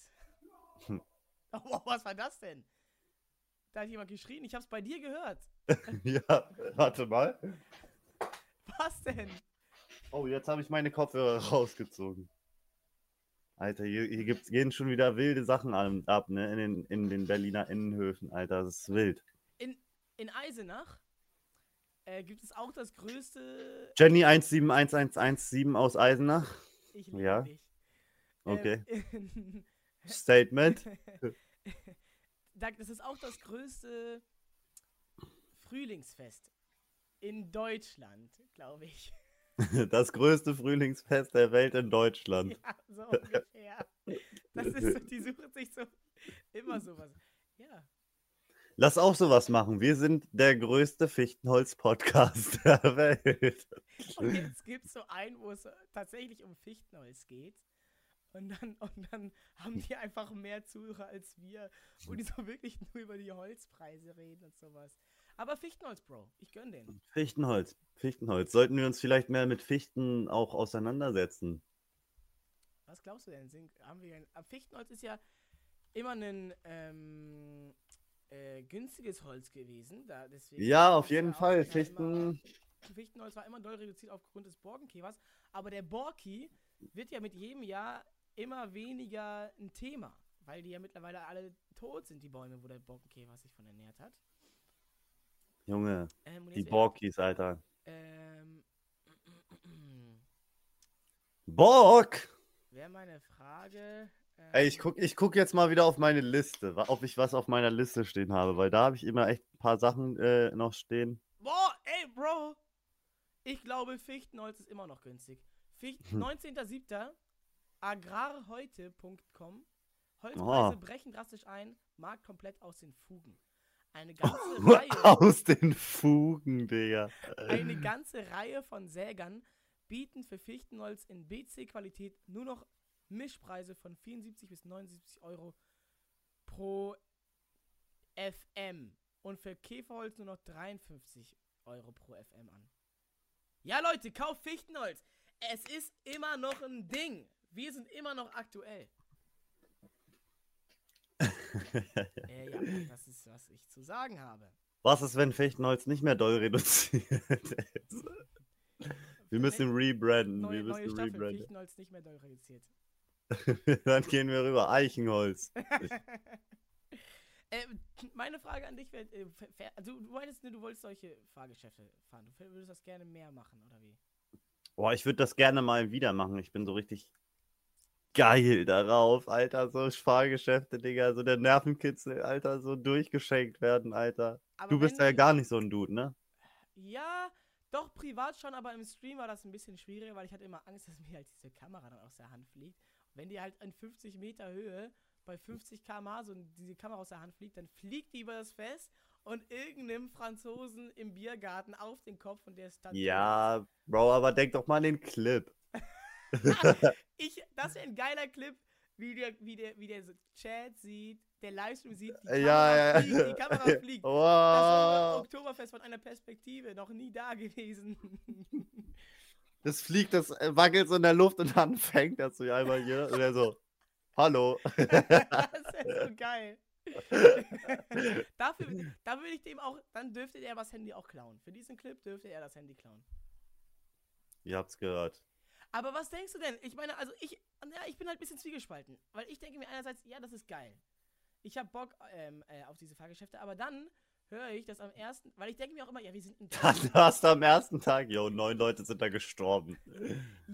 Hm. (laughs) Oh, was war das denn? da hat jemand geschrien. Ich hab's bei dir gehört. (laughs) ja, warte mal. Was denn? Oh, jetzt habe ich meine Kopfhörer (laughs) rausgezogen. Alter, hier, hier gibt's, gehen schon wieder wilde Sachen ab, ne? In den, in den Berliner Innenhöfen, Alter. Das ist wild. In Eisenach äh, gibt es auch das größte. Jenny 171117 aus Eisenach. Ich liebe Ja. dich. Okay. Ähm, (laughs) Statement. (laughs) da- das ist auch das größte Frühlingsfest in Deutschland, glaube ich. (laughs) Das größte Frühlingsfest der Welt in Deutschland. Ja, so ungefähr. Das ist so, die suchen sich so immer sowas. Ja. Lass auch sowas machen. Wir sind der größte Fichtenholz-Podcast (laughs) der Welt. Und jetzt gibt es so einen, wo es tatsächlich um Fichtenholz geht. Und dann, und dann haben die einfach mehr Zuhörer als wir, wo die so wirklich nur über die Holzpreise reden und sowas. Aber Fichtenholz, Bro, ich gönn den. Fichtenholz, Fichtenholz. Sollten wir uns vielleicht mehr mit Fichten auch auseinandersetzen? Was glaubst du denn? Sind, haben wir ein, Fichtenholz ist ja immer ein ähm, äh, günstiges Holz gewesen. Da, deswegen Ja, auf jeden Fall. immer- Fichten. Fichtenholz war immer doll reduziert aufgrund des Borkenkäfers. Aber der Borki wird ja mit jedem Jahr immer weniger ein Thema. Weil die ja mittlerweile alle tot sind, die Bäume, wo der Borkenkäfer sich von ernährt hat. Junge, Ähm, die Borkis, Alter. Ähm, Bork! wäre meine Frage. Ähm, Ey, ich guck, ich guck jetzt mal wieder auf meine Liste, ob ich was auf meiner Liste stehen habe, weil da habe ich immer echt ein paar Sachen äh, noch stehen. Boah, ey, Bro! Ich glaube, Fichtenholz ist immer noch günstig. Ficht Hm. 19.07. agrarheute.com Holzpreise Oh. brechen drastisch ein, Markt komplett aus den Fugen. Eine (laughs) ganze Reihe, Aus den Fugen, Digga. eine ganze Reihe von Sägern bieten für Fichtenholz in BC-Qualität nur noch Mischpreise von 74 bis 79 Euro pro FM und für Käferholz nur noch 53 Euro pro FM an. Ja, Leute, kauft Fichtenholz. Es ist immer noch ein Ding. Wir sind immer noch aktuell. (laughs) äh, ja, das ist, was ich zu sagen habe. Was ist, wenn Fichtenholz nicht mehr doll reduziert ist? (laughs) Wir müssen rebranden. Neue, Wir neue müssen Staffel, rebranden. Fichtenholz nicht mehr doll reduziert. (laughs) Dann gehen wir rüber. Eichenholz. äh, meine Frage an dich wäre, äh, also du meinst, du wolltest solche Fahrgeschäfte fahren. Du würdest das gerne mehr machen, oder wie? Boah, ich würde das gerne mal wieder machen. Ich bin so richtig geil darauf, Alter. So Fahrgeschäfte, Digga. So der Nervenkitzel, Alter. So durchgeschenkt werden, Alter. Aber Du bist ja die- gar nicht so ein Dude, ne? Ja, doch, privat schon, aber im Stream war das ein bisschen schwieriger, weil ich hatte immer Angst, dass (laughs) mir halt diese Kamera dann aus der Hand fliegt. Und wenn die halt in 50 Meter Höhe bei 50 km/h so diese Kamera aus der Hand fliegt, dann fliegt die über das Fest und irgendeinem Franzosen im Biergarten auf den Kopf und der ist dann. Ja, Bro, aber denk doch mal an den Clip. (laughs) Ich, das wäre ein geiler Clip, wie der, wie der, wie der so Chat sieht, der Livestream sieht, die Äh, Kamera ja, ja. fliegt, die Kamera (laughs) fliegt. Das Wow. Oktoberfest von einer Perspektive, noch nie da gewesen. (laughs) Das fliegt, das äh, wackelt so in der Luft und dann fängt das so einmal hier. Und er so, hallo. das wäre so geil. Dafür, da würde ich dem auch, dann dürfte er das Handy auch klauen. Für diesen Clip dürfte er das Handy klauen. Ihr habt's gehört. Aber was denkst du denn? Ich meine, also ich, ja, ich bin halt ein bisschen zwiegespalten. Weil ich denke mir einerseits, ja, das ist geil. Ich habe Bock ähm, äh, auf diese Fahrgeschäfte, aber dann höre ich das am ersten, weil ich denke mir auch immer, ja, wir sind in (laughs) Dann hast du am ersten Tag, yo, neun Leute sind da gestorben.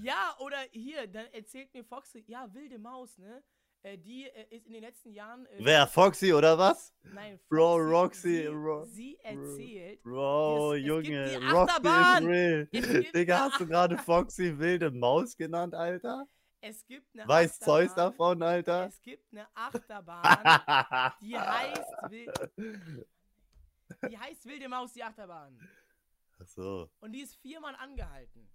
Ja, oder hier, dann erzählt mir Foxy, ja, wilde Maus, ne? Äh, die äh, ist in den letzten Jahren. Äh, Wer? Foxy oder was? Nein, Bro, Foxy, Roxy, Sie, Ro- sie erzählt. Bro, Es- es Junge, die Roxy Achterbahn. is real. Digga, hast du gerade Foxy wilde Maus genannt, Alter? Es gibt eine Weiß Zeus Achterbahn- davon, Alter? Es gibt eine Achterbahn, (laughs) die heißt, die heißt Wilde Maus, die Achterbahn. Ach so. Und die ist viermal angehalten.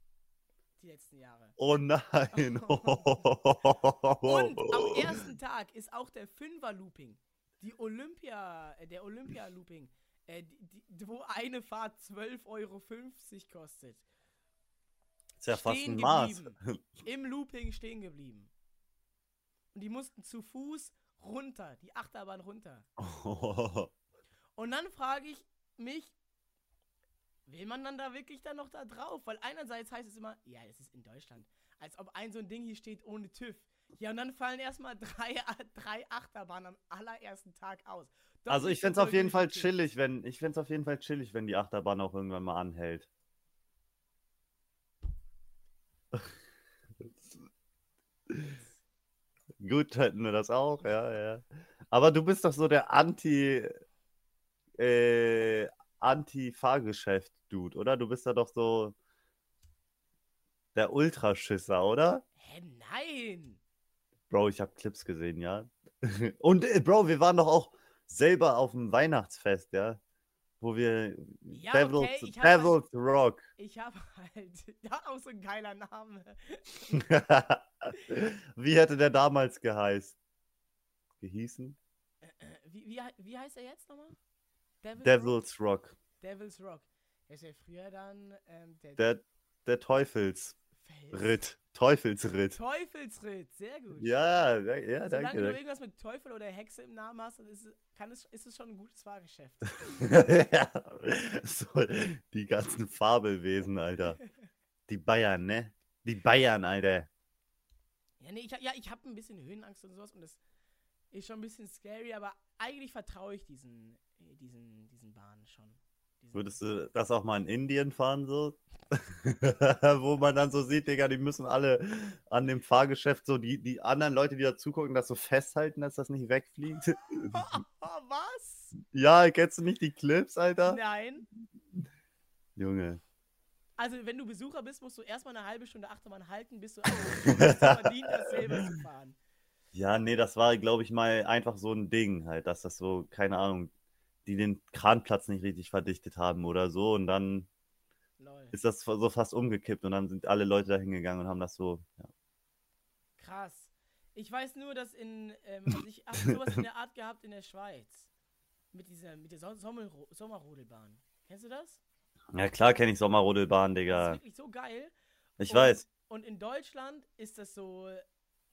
Die letzten Jahre. Oh nein. (laughs) Und am ersten Tag ist auch der Fünfer-Looping, die Olympia, äh, der Olympia-Looping, äh, wo eine Fahrt 12,50 Euro kostet. ist ja fast stehen ein Maß. geblieben. Im Looping stehen geblieben. Und die mussten zu Fuß runter, die Achterbahn runter. (laughs) Und dann frage ich mich, will man dann da wirklich dann noch da drauf? Weil einerseits heißt es immer, ja, es ist in Deutschland. Als ob ein so ein Ding hier steht ohne TÜV. Ja, und dann fallen erstmal (laughs) drei, drei Achterbahnen am allerersten Tag aus. Das Also ich find's voll auf jeden Fall chillig, wenn ich find's auf jeden Fall chillig, wenn die Achterbahn auch irgendwann mal anhält. (laughs) Gut hätten wir das auch, ja, ja. Aber du bist doch so der Anti äh, Anti-Fahrgeschäft-Dude, oder? Du bist da doch so der Ultraschisser, oder? Hä, nein! Bro, ich habe Clips gesehen, ja. (laughs) Und äh, Bro, wir waren doch auch selber auf dem Weihnachtsfest, ja. Wo wir Ja, Devils, okay, ich hab halt- Devils Rock. Ich habe (laughs) halt. Ja, auch so ein geiler Name. (laughs) Wie hätte der damals geheißt? Gehießen? Äh, Wie, wie, hei- wie heißt er jetzt nochmal? Devil's, Rock? Devils Rock. Devil's Rock. Er ist ja früher dann ähm, der, Der, der Teufelsritt. Fels. Teufelsritt. Teufelsritt, sehr gut. Ja, ja, ja Solange danke. du danke. irgendwas mit Teufel oder Hexe im Namen hast, dann ist es, kann es, ist es schon ein gutes Fahrgeschäft. (laughs) ja, so, die ganzen Fabelwesen, Alter. Die Bayern, ne? Die Bayern, Alter. Ja, nee, ich, ja, ich habe ein bisschen Höhenangst und sowas und das ist schon ein bisschen scary, aber eigentlich vertraue ich diesen, äh, diesen, diesen Bahnen schon. Diesen, Würdest du das auch mal in Indien fahren, so? (laughs) Wo man dann so sieht, Digga, die müssen alle an dem Fahrgeschäft so die, die anderen Leute, die da zugucken, das so festhalten, dass das nicht wegfliegt. (laughs) was? ja, kennst du nicht die Clips, Alter? Nein. Junge. Also, wenn du Besucher bist, musst du erstmal eine halbe Stunde Achterbahn halten, bis du (laughs) bis du verdient hast, selber zu fahren. Ja, nee, das war, glaube ich, mal einfach so ein Ding halt, dass das so, keine Ahnung, die den Kranplatz nicht richtig verdichtet haben oder so und dann Lol. ist das so fast umgekippt und dann sind alle Leute da hingegangen und haben das so, ja. Krass. Ich weiß nur, dass in, ähm, also ich habe sowas in (laughs) der Art gehabt in der Schweiz. Mit dieser, mit der so Sommerro Sommerrodelbahn. Kennst du das? Ja, klar kenne ich Sommerrodelbahn, Das Digga. ist wirklich so geil. Ich und, weiß. Und in Deutschland ist das so,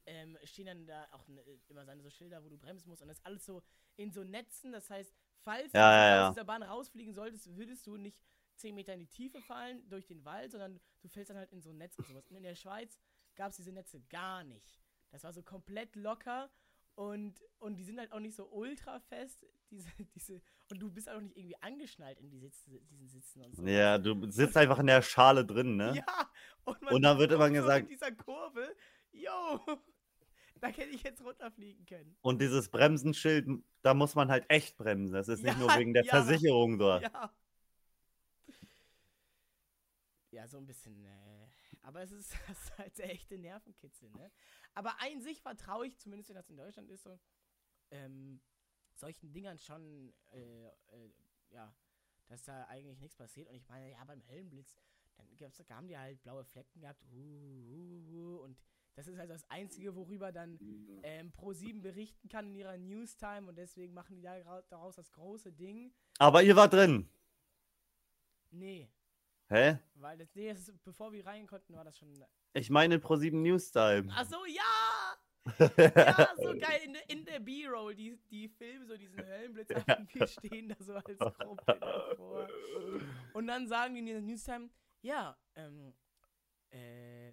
ähm, stehen dann da auch ne, immer seine so Schilder, wo du bremsen musst. Und das ist alles so in so Netzen. Das heißt, falls Ja, du ja, aus dieser Bahn rausfliegen solltest, würdest du nicht 10 Meter in die Tiefe fallen durch den Wald, sondern du fällst dann halt in so ein Netz und sowas. Und in der Schweiz gab es diese Netze gar nicht. Das war so komplett locker und, und die sind halt auch nicht so ultra fest. (laughs) Diese, diese, und du bist auch nicht irgendwie angeschnallt in die Sitze, diesen Sitzen und so. Ja, du sitzt einfach in der Schale drin, ne? (laughs) Ja, und, Und dann wird immer gesagt- In dieser Kurve, yo, da hätte ich jetzt runterfliegen können. Und dieses Bremsenschild, da muss man halt echt bremsen. Das ist nicht Ja, nur wegen der ja. Versicherung so. Ja. Ja, so ein bisschen, äh, aber es ist, (laughs) das ist halt der echte Nervenkitzel, ne? Aber ein sich vertraue ich, zumindest wenn das in Deutschland ist, so, ähm, solchen Dingern schon, äh, äh, ja, dass da eigentlich nichts passiert. Und ich meine, ja, beim Helmblitz, dann gab's, da haben die halt blaue Flecken gehabt, uh, uh, uh, und das ist halt das Einzige, worüber dann ähm, Pro7 berichten kann in ihrer Newstime und deswegen machen die daraus das große Ding. Aber ihr wart drin. Nee, Hä? weil das, nee, das ist, bevor wir rein konnten, war das schon. Ich meine Pro7 News Time. Ach so, ja! (laughs) Ja, so geil. In, der- in der B-Roll, die, die filmen so diesen Höllenblitz und wir stehen da so als Gruppe davor. Und dann sagen die in der Newstime, ja, ähm, äh,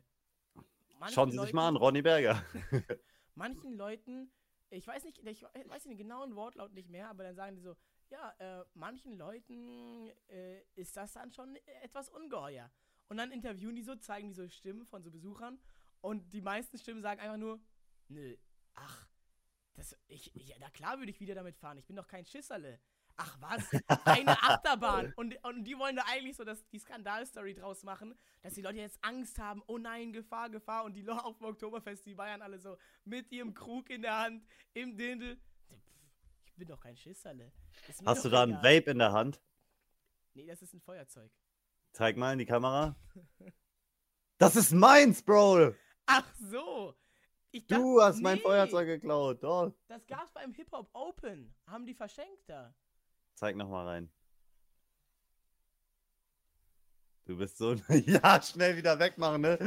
Schauen Sie sich mal an, Leuten- Ronny Berger. (laughs) manchen Leuten, ich weiß nicht, ich weiß den genauen Wortlaut nicht mehr, aber dann sagen die so, ja, äh, manchen Leuten äh, ist das dann schon etwas ungeheuer. Und dann interviewen die so, zeigen die so Stimmen von so Besuchern und die meisten Stimmen sagen einfach nur, nö, ach, das, ich, ich, na klar würde ich wieder damit fahren, ich bin doch kein Schisserle. Ach was, eine Achterbahn. Und, und die wollen da eigentlich so das, die Skandalstory draus machen, dass die Leute jetzt Angst haben, oh nein, Gefahr, Gefahr. Und die Leute auf dem Oktoberfest, die Bayern alle so mit ihrem Krug in der Hand, im Dindel. Ich bin doch kein Schisserle. Hast du da ein. Vape in der Hand? Nee, das ist ein Feuerzeug. Zeig mal in die Kamera. (laughs) Das ist meins, Bro. Ach so. Ich Du hast mein nee, Feuerzeug geklaut. Doch. Das gab's beim Hip-Hop Open. Haben die verschenkt da. Zeig noch mal rein. Du bist so. (laughs) Ja, schnell wieder wegmachen, ne?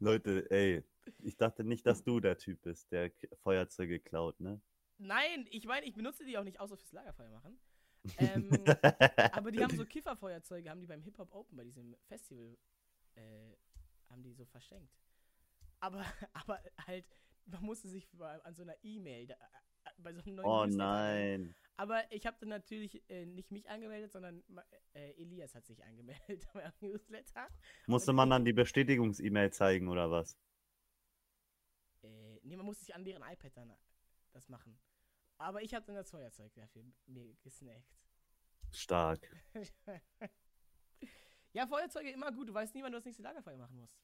Leute, ey. Ich dachte nicht, dass du der Typ bist, der Feuerzeuge klaut, ne? Nein, ich meine, ich benutze die auch nicht außer fürs Lagerfeuer machen. (laughs) Ähm, aber die haben so Kifferfeuerzeuge, haben die beim Hip Hop Open bei diesem Festival, äh, haben die so verschenkt. Aber, (laughs) aber halt, man musste sich an so einer E-Mail, äh, bei so einem neuen oh Newsletter nein. Aber ich habe dann natürlich äh, nicht mich angemeldet, sondern äh, Elias hat sich angemeldet (laughs) beim Newsletter. Musste man dann die Bestätigungs-E-Mail zeigen oder was? Äh, nee, man musste sich an deren iPad dann das machen. Aber ich habe dann das Feuerzeug dafür mir gesnackt. Stark. (laughs) ja, Feuerzeuge immer gut. Du weißt nie, wann du das nächste Lagerfeuer machen musst.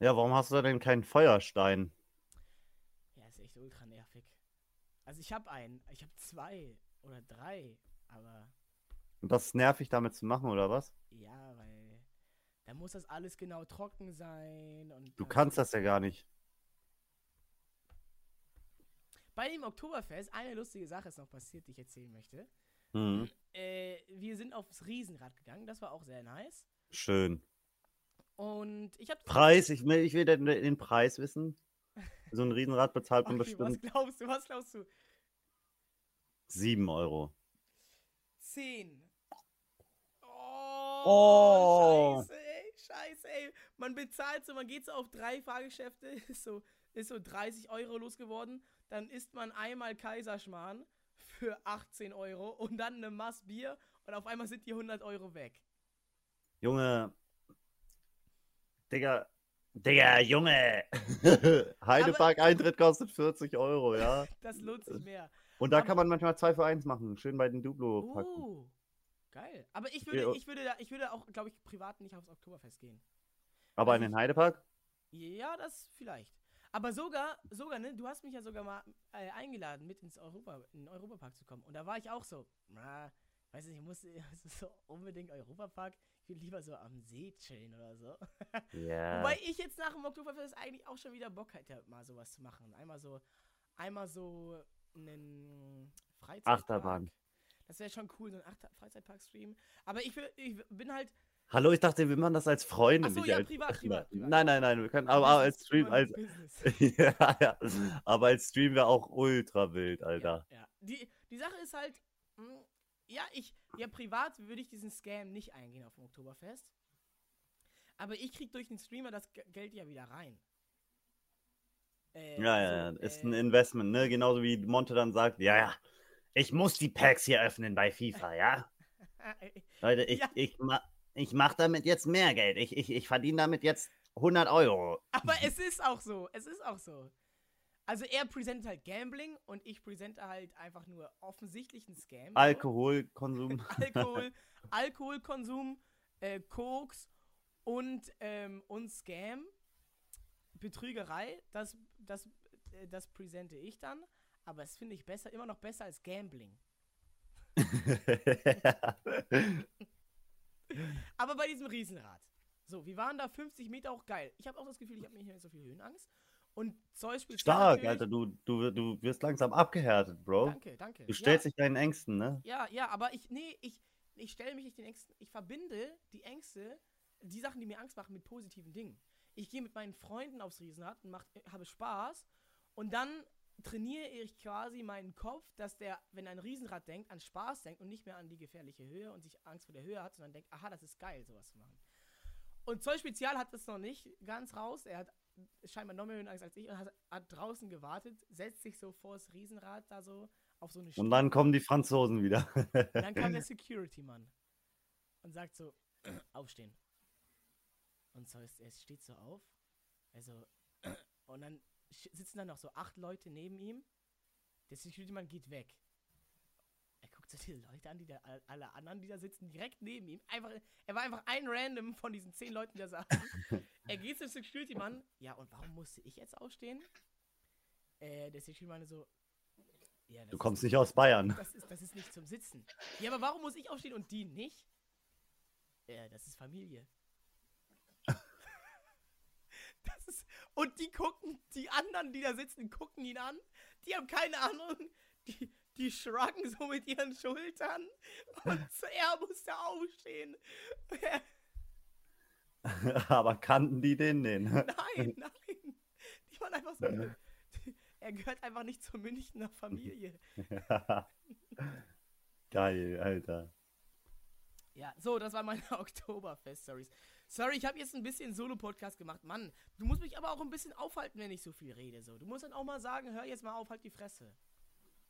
Ja, warum hast du denn keinen Feuerstein? Ja, ist echt ultra nervig. Also ich habe einen, ich habe zwei oder drei, aber Und das ist nervig damit zu machen, oder was? ja, weil da muss das alles genau trocken sein und Du kannst das ja gar nicht. Bei dem Oktoberfest eine lustige Sache ist noch passiert, die ich erzählen möchte. Mhm. Äh, wir sind aufs Riesenrad gegangen, das war auch sehr nice. Schön. Und ich habe Preis, ich will, ich will den, den Preis wissen. So ein Riesenrad bezahlt man Okay, was bestimmt glaubst du? Was glaubst du? 7 Euro. 10. Oh, Oh. Scheiße, ey. Scheiße, ey. Man bezahlt so, man geht so auf drei Fahrgeschäfte, (laughs) ist so, ist so 30 Euro losgeworden. Dann isst man einmal Kaiserschmarrn für 18 Euro und dann eine Maß Bier und auf einmal sind die 100 Euro weg. Junge. Digga. Digga, Junge. (laughs) Heidepark-Eintritt kostet 40 Euro, ja. (laughs) Das lohnt sich mehr. Und da Aber- kann man manchmal 2 für 1 machen. Schön bei den Duplo packen. Uh, geil. Aber ich würde, ich würde, da, ich würde auch, glaube ich, privat nicht aufs Oktoberfest gehen. Aber in den Heidepark? Ja, das vielleicht. Aber sogar, sogar, ne, du hast mich ja sogar mal äh, eingeladen, mit ins Europa, in den Europapark zu kommen. Und da war ich auch so, na, weiß nicht, ich muss (laughs) so unbedingt Europapark, will (laughs) lieber so am See chillen oder so. (laughs) Ja. Wobei ich jetzt nach dem Oktoberfest eigentlich auch schon wieder Bock hätte, mal sowas zu machen. Einmal so, einmal so einen Freizeitpark. Achterbahn. Das wäre schon cool, so ein Achter Freizeitpark-Stream. Aber ich, will, ich bin halt, Hallo, ich dachte, wir machen das als Freunde, Ach so, ja, als. privat, privat, privat. Nein, nein, nein, wir können aber als Business, Stream, als. (laughs) ja, ja. Aber als Stream wäre auch ultra wild, Alter. Ja, ja. Die, die Sache ist halt, mh, ja, ich, ja, privat würde ich diesen Scam nicht eingehen auf dem Oktoberfest. Aber ich krieg durch den Streamer das Ge- Geld ja wieder rein. Äh, Ja, ja, ja. also, Ist äh, ein Investment, ne? Genauso wie Monte dann sagt, ja, ja, ich muss die Packs hier öffnen bei FIFA, (laughs) ja? (laughs) Leute, ich, Ja. ich, ma ich mach damit jetzt mehr Geld. Ich, ich, ich verdiene damit jetzt 100 Euro. Aber es ist auch so, es ist auch so. Also er präsentiert halt Gambling und ich präsente halt einfach nur offensichtlichen Scam. Alkoholkonsum. (laughs) Alkohol, Alkoholkonsum, äh, Koks und, ähm, und Scam, Betrügerei, das, das, äh, das präsente ich dann. Aber es finde ich besser, immer noch besser als Gambling. (laughs) Aber bei diesem Riesenrad. So, wir waren da 50 Meter auch geil. Ich habe auch das Gefühl, ich habe nicht mehr so viel Höhenangst. Und Zeus spielt Stark, Alter, du, du, du wirst langsam abgehärtet, Bro. Danke, danke. Du stellst ja, dich deinen Ängsten, ne? Ja, ja, aber ich, nee, ich, ich stelle mich nicht den Ängsten. Ich verbinde die Ängste, die Sachen, die mir Angst machen, mit positiven Dingen. Ich gehe mit meinen Freunden aufs Riesenrad und mach, habe Spaß. Und dann trainiere ich quasi meinen Kopf, dass der, wenn ein Riesenrad denkt, an Spaß denkt und nicht mehr an die gefährliche Höhe und sich Angst vor der Höhe hat, sondern denkt, aha, das ist geil, sowas zu machen. Und Zoll Spezial hat das noch nicht ganz raus. Er hat scheinbar noch mehr Höhenangst als ich und hat, hat draußen gewartet, setzt sich so vor das Riesenrad da so auf so eine Und dann kommen die Franzosen wieder. und dann kam der (laughs) Security-Mann und sagt so, (clears throat) aufstehen. Und so ist, er steht so auf. Also, (clears throat) und dann sitzen dann noch so acht Leute neben ihm. Der Security-Mann geht weg. Guckt sich die Leute an, die da, all- alle anderen, die da sitzen, direkt neben ihm. Einfach, er war einfach ein random von diesen zehn Leuten, die da saßen. (laughs) er geht zum Security-Mann. Ja, und warum musste ich jetzt aufstehen? Äh, der Security-Mann so. Ja, Du kommst nicht aus Bayern. das ist, das ist nicht zum Sitzen. Ja, aber warum muss ich aufstehen und die nicht? Ja, das ist Familie. (laughs) Das ist, und die gucken, die anderen, die da sitzen, gucken ihn an. Die haben keine Ahnung. Die, die shruggen so mit ihren Schultern. Und (laughs) er musste aufstehen. (laughs) Aber kannten die den? den? Nein, nein. Die waren einfach so. Er gehört einfach nicht zur Münchner Familie. (laughs) Geil, Alter. Ja, so, das waren meine Oktoberfest-Stories. Sorry, ich habe jetzt ein bisschen Solo-Podcast gemacht. Mann, du musst mich aber auch ein bisschen aufhalten, wenn ich so viel rede. So. Du musst dann auch mal sagen, hör jetzt mal auf, halt die Fresse.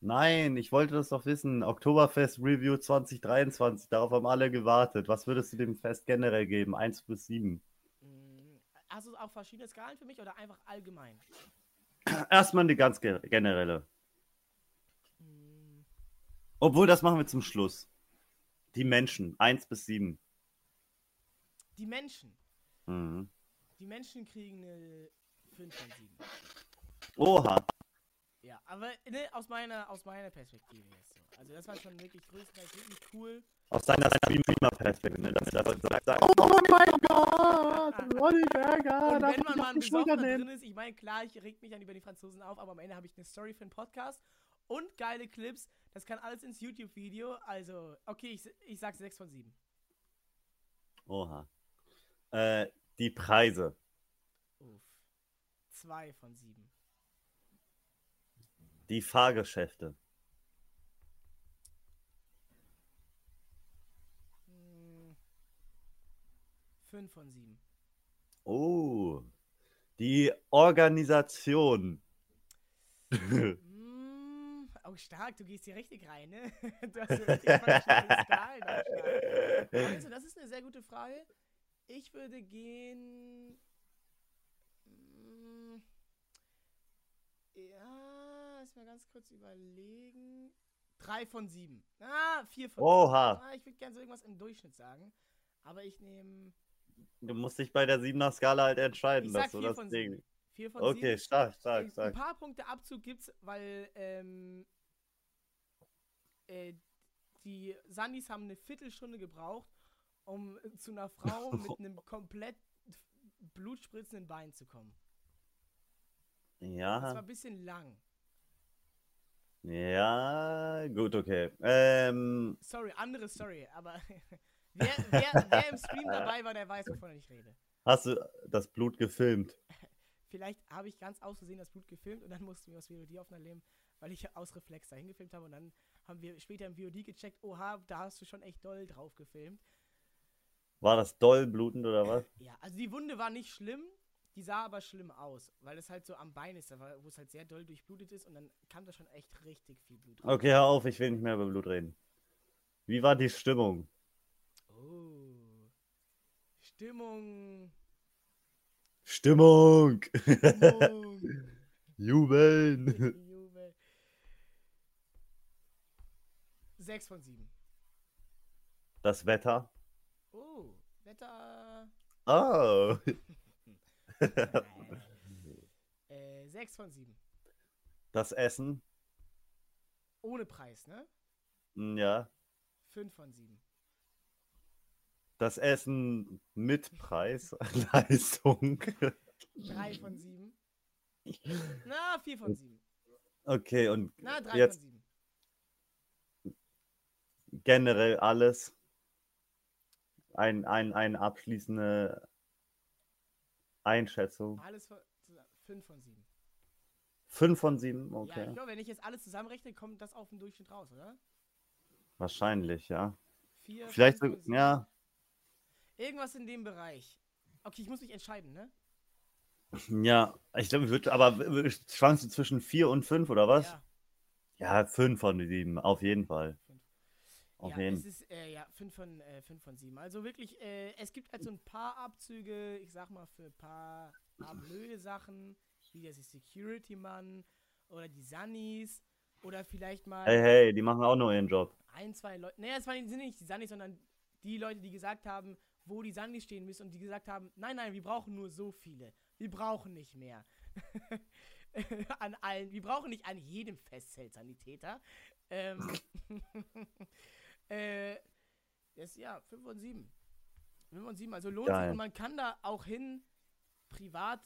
Nein, ich wollte das doch wissen. Oktoberfest Review 2023, darauf haben alle gewartet. Was würdest du dem Fest generell geben? 1 bis 7. Hm, Hast du auch verschiedene Skalen für mich oder einfach allgemein? Erstmal die ganz ge- generelle. Hm, Obwohl, das machen wir zum Schluss. Die Menschen, 1 bis 7. Die Menschen. Mhm. Die Menschen kriegen eine 5 von 7. Oha. Ja, aber ne, aus, meiner, aus meiner Perspektive jetzt so. Also das war schon wirklich größtenteils wirklich cool. Aus deiner Streamer-Perspektive, ne? Damit er sagt, sagt, oh mein Gott, Ronny Berger, Und wenn ich man mal ein Besoffener drin ist, ich meine, klar, ich reg mich dann über die Franzosen auf, aber am Ende habe ich eine Story für einen Podcast und geile Clips. Das kann alles ins YouTube-Video. Also, okay, ich, ich sag 6 von 7. Oha. Äh, die Preise. Uff. 2 von 7. Die Fahrgeschäfte. Hm. 5 von 7. Oh. Die Organisation. Mm, (laughs) oh, stark, du gehst hier richtig rein, ne? (laughs) Du hast richtig Skalen. Also, das ist eine sehr gute Frage. Ich würde gehen. Mm, ja, lass mal ganz kurz überlegen. Drei von sieben. Ah, vier von Oha. sieben. Ah, ich würde gerne so irgendwas im Durchschnitt sagen. Aber ich nehme. Du musst dich bei der 7er Skala halt entscheiden, dass du das von Ding. sieben. Vier von Okay, sieben. stark, stark, Ein stark. paar Punkte Abzug gibt's, weil ähm, äh, die Sandys haben eine Viertelstunde gebraucht, um zu einer Frau (laughs) mit einem komplett blutspritzenden Bein zu kommen. Das war Ja, ein bisschen lang. Ja, gut, okay. Ähm, Sorry, andere Story, aber (laughs) wer, wer, wer im Stream dabei war, der weiß, wovon ich rede. hast du das Blut gefilmt? (laughs) Vielleicht habe ich ganz aus Versehen das Blut gefilmt und dann mussten wir aus VOD-Aufnahmen nehmen, weil ich aus Reflex dahin gefilmt habe und dann haben wir später im VOD gecheckt, oha, da hast du schon echt doll drauf gefilmt. War das doll blutend oder was? Ja, also die Wunde war nicht schlimm, die sah aber schlimm aus, weil es halt so am Bein ist, wo es halt sehr doll durchblutet ist und dann kam da schon echt richtig viel Blut raus. Okay, hör auf, ich will nicht mehr über Blut reden. Wie war die Stimmung? Oh. Stimmung. Stimmung! Stimmung. (laughs) Jubeln! Jubel. Sechs von sieben. Das Wetter? Oh, Wetter. Oh! (laughs) äh, sechs von sieben. Das Essen? Ohne Preis, ne? Hm, Ja. Fünf von sieben. Das Essen mit Preis? (laughs) Leistung? Drei von sieben. (laughs) Na, vier von sieben. Okay, und Na, drei Jetzt- von sieben. generell alles? Ein, ein, eine abschließende Einschätzung? Alles von, zusammen. Fünf von sieben. Fünf von sieben? Ja, Okay. ich glaube, wenn ich jetzt alles zusammenrechne, kommt das auf den Durchschnitt raus, oder? Wahrscheinlich, ja. Vier, Vielleicht, fünf so- ja. Irgendwas in dem Bereich. Okay, ich muss mich entscheiden, ne? Ja, ich glaube, ich würde, aber schwankst du zwischen vier und fünf oder was? Ja. Ja, fünf von sieben, auf jeden Fall. Auf ja, jeden es ist, äh, ja, 5 von, äh, fünf von 7. Also wirklich, äh, es gibt halt so ein paar Abzüge, ich sag mal, für ein paar, blöde Sachen, wie der Security-Mann oder die Sunnies oder vielleicht mal Hey, hey, die machen auch nur ihren Job. ein, zwei Leute, nee, das waren, sind nicht die Sunnies, sondern die Leute, die gesagt haben, wo die Sunnies stehen müssen und die gesagt haben, nein, nein, wir brauchen nur so viele. Wir brauchen nicht mehr. (laughs) an allen, wir brauchen nicht an jedem Festzelt Sanitäter. Ähm, (laughs) äh, das, ja, 5 und 7. 5 und 7, also lohnt Geil. sich und man kann da auch hin, privat,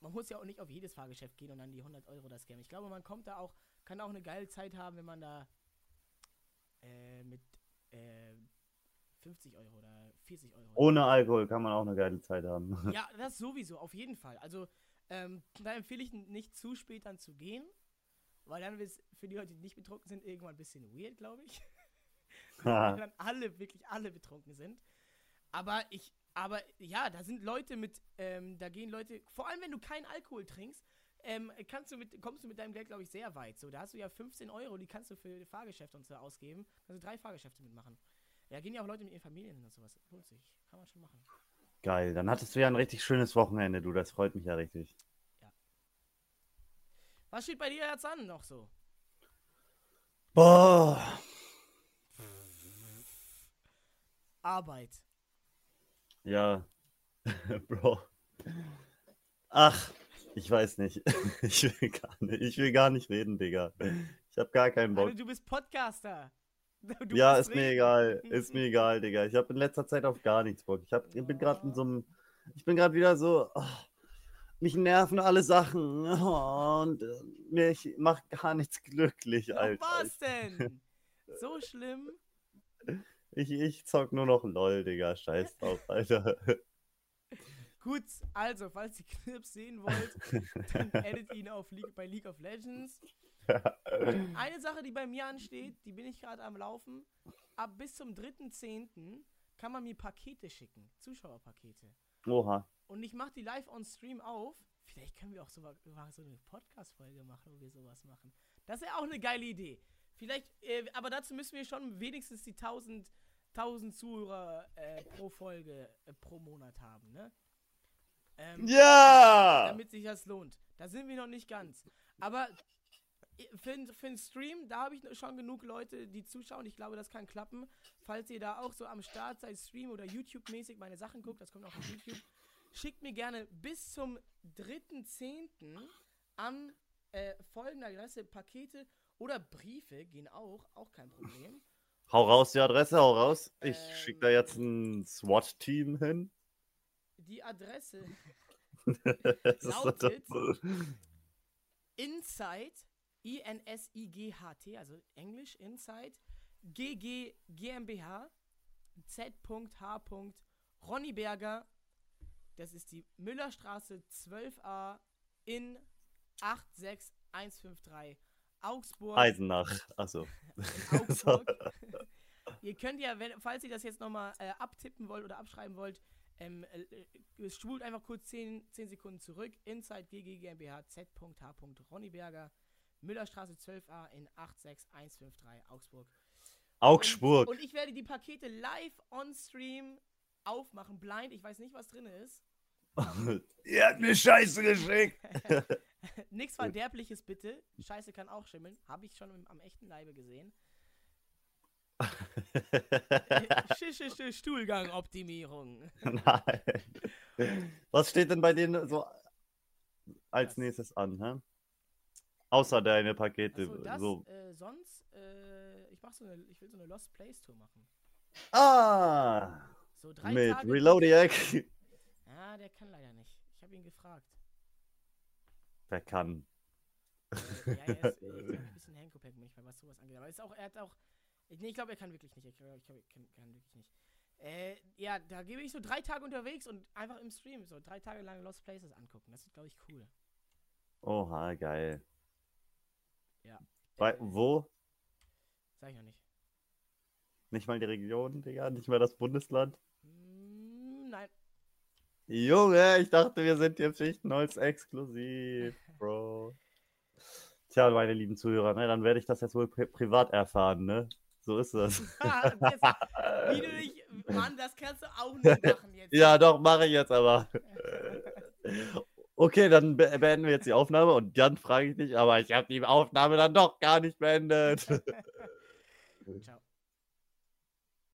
man muss ja auch nicht auf jedes Fahrgeschäft gehen und dann die 100 Euro das scammen. Ich glaube, man kommt da auch, kann auch eine geile Zeit haben, wenn man da äh, mit äh, 50 Euro oder 40 Euro. Ohne Alkohol kann man auch eine geile Zeit haben. (laughs) Ja, das sowieso, auf jeden Fall. Also, ähm, da empfehle ich nicht zu spät dann zu gehen, weil dann wird es für die Leute, die nicht betrunken sind, irgendwann ein bisschen weird, glaube ich. (laughs) (laughs) weil dann alle, wirklich alle betrunken sind. Aber ich, aber ja, da sind Leute mit, ähm, da gehen Leute, vor allem wenn du keinen Alkohol trinkst, ähm, kannst du mit, kommst du mit deinem Geld, glaube ich, sehr weit. So, da hast du ja 15 Euro, die kannst du für Fahrgeschäfte und so ausgeben. Kannst du drei Fahrgeschäfte mitmachen. Da gehen ja auch Leute mit ihren Familien hin und sowas. Lohnt sich. Kann man schon machen. Geil, dann hattest du ja ein richtig schönes Wochenende, du. Das freut mich ja richtig. Was steht bei dir jetzt an noch so? Boah. Arbeit. Ja. (laughs) Bro. Ach, ich weiß nicht. (laughs) Ich will gar nicht, ich will gar nicht reden, Digga. Ich hab gar keinen Bock. Alter, du bist Podcaster. (laughs) Du ja, ist mir reden. egal. Ist mir egal, Digga. Ich habe in letzter Zeit auf gar nichts Bock. Ich, hab, ich bin gerade in so einem. Ich bin gerade wieder so. oh, mich nerven alle Sachen. oh, und äh, mich macht gar nichts glücklich, Alter. was denn? So schlimm? Ich, ich zock nur noch LOL, Digga. Scheiß drauf, Alter. (laughs) Gut, also, falls ihr Clips sehen wollt, dann (laughs) edit ihn auf League, bei League of Legends. Eine Sache, die bei mir ansteht, die bin ich gerade am Laufen. Ab bis zum 3.10. kann man mir Pakete schicken. Zuschauerpakete. Oha. Und ich mache die live on Stream auf. Vielleicht können wir auch so, so eine Podcast-Folge machen, wo wir sowas machen. Das wäre auch eine geile Idee. Vielleicht, äh, aber dazu müssen wir schon wenigstens die 1000, 1000 Zuhörer äh, pro Folge äh, pro Monat haben, ne? Ähm, Ja! damit sich das lohnt. Da sind wir noch nicht ganz. Aber i- für, den- für den Stream, da habe ich schon genug Leute, die zuschauen. Ich glaube, das kann klappen. Falls ihr da auch so am Start seid, Stream oder YouTube-mäßig meine Sachen guckt, das kommt auch auf YouTube, schickt mir gerne bis zum 3.10. an äh, folgende Adresse Pakete oder Briefe gehen auch, auch kein Problem. Hau raus die Adresse, hau raus. Ich Ähm. schick da jetzt ein SWAT-Team hin. Die Adresse (laughs) Das ist so- Lautet- Inside, I-N-S-I-G-H-T, also Englisch, Inside, GG GmbH, Z.H. Ronnyberger, das ist die Müllerstraße 12a in 86153 Augsburg. Eisenach. Achso. Augsburg. (laughs) ihr könnt ja, wenn, falls ihr das jetzt nochmal äh, abtippen wollt oder abschreiben wollt, ähm, äh, äh, spult einfach kurz 10, 10 Sekunden zurück. Inside GG GmbH Z.H. Ronnyberger, Müllerstraße 12a in 86153 Augsburg. Augsburg. Und, und ich werde die Pakete live on Stream aufmachen, blind. Ich weiß nicht, was drin ist. (laughs) Ihr habt mir Scheiße geschickt. (laughs) (laughs) Nichts Verderbliches bitte. Scheiße kann auch schimmeln. Habe ich schon im, am echten Leibe gesehen. (laughs) Stuhlgangoptimierung. (laughs) Nein. Was steht denn bei denen so als nächstes an, hä? Außer deine Pakete. Achso, das, so. äh, sonst, äh, ich mach so eine, ich will so eine Lost Place Tour machen. Ah! So drei Mit Tage. Reloadiac. Ja, der kann leider nicht. Ich habe ihn gefragt. Wer kann? Ja, er (laughs) ist, er ist ein bisschen Hankopack manchmal, was sowas angeht. Aber ist auch, er hat auch. Ich, nee, ich glaube, er kann wirklich nicht. Ich glaube, ich glaub, er kann, kann wirklich nicht. Äh, ja, da gebe ich so drei Tage unterwegs und einfach im Stream so drei Tage lang Lost Places angucken. Das ist, glaube ich, cool. Oha, geil. Ja. Bei, wo? Sag ich noch nicht. Nicht mal die Region, Digga? Nicht mal das Bundesland? Mm, nein. Junge, ich dachte, wir sind hier Fichtenholz exklusiv, Bro. Tja, meine lieben Zuhörer, ne, dann werde ich das jetzt wohl pri privat erfahren, ne? So ist das. Wie du dich. Mann, das kannst du auch nicht machen jetzt. ja, doch, mache ich jetzt aber. (laughs) Okay, dann be beenden wir jetzt die Aufnahme und dann frage ich dich, aber ich habe die Aufnahme dann doch gar nicht beendet. (laughs)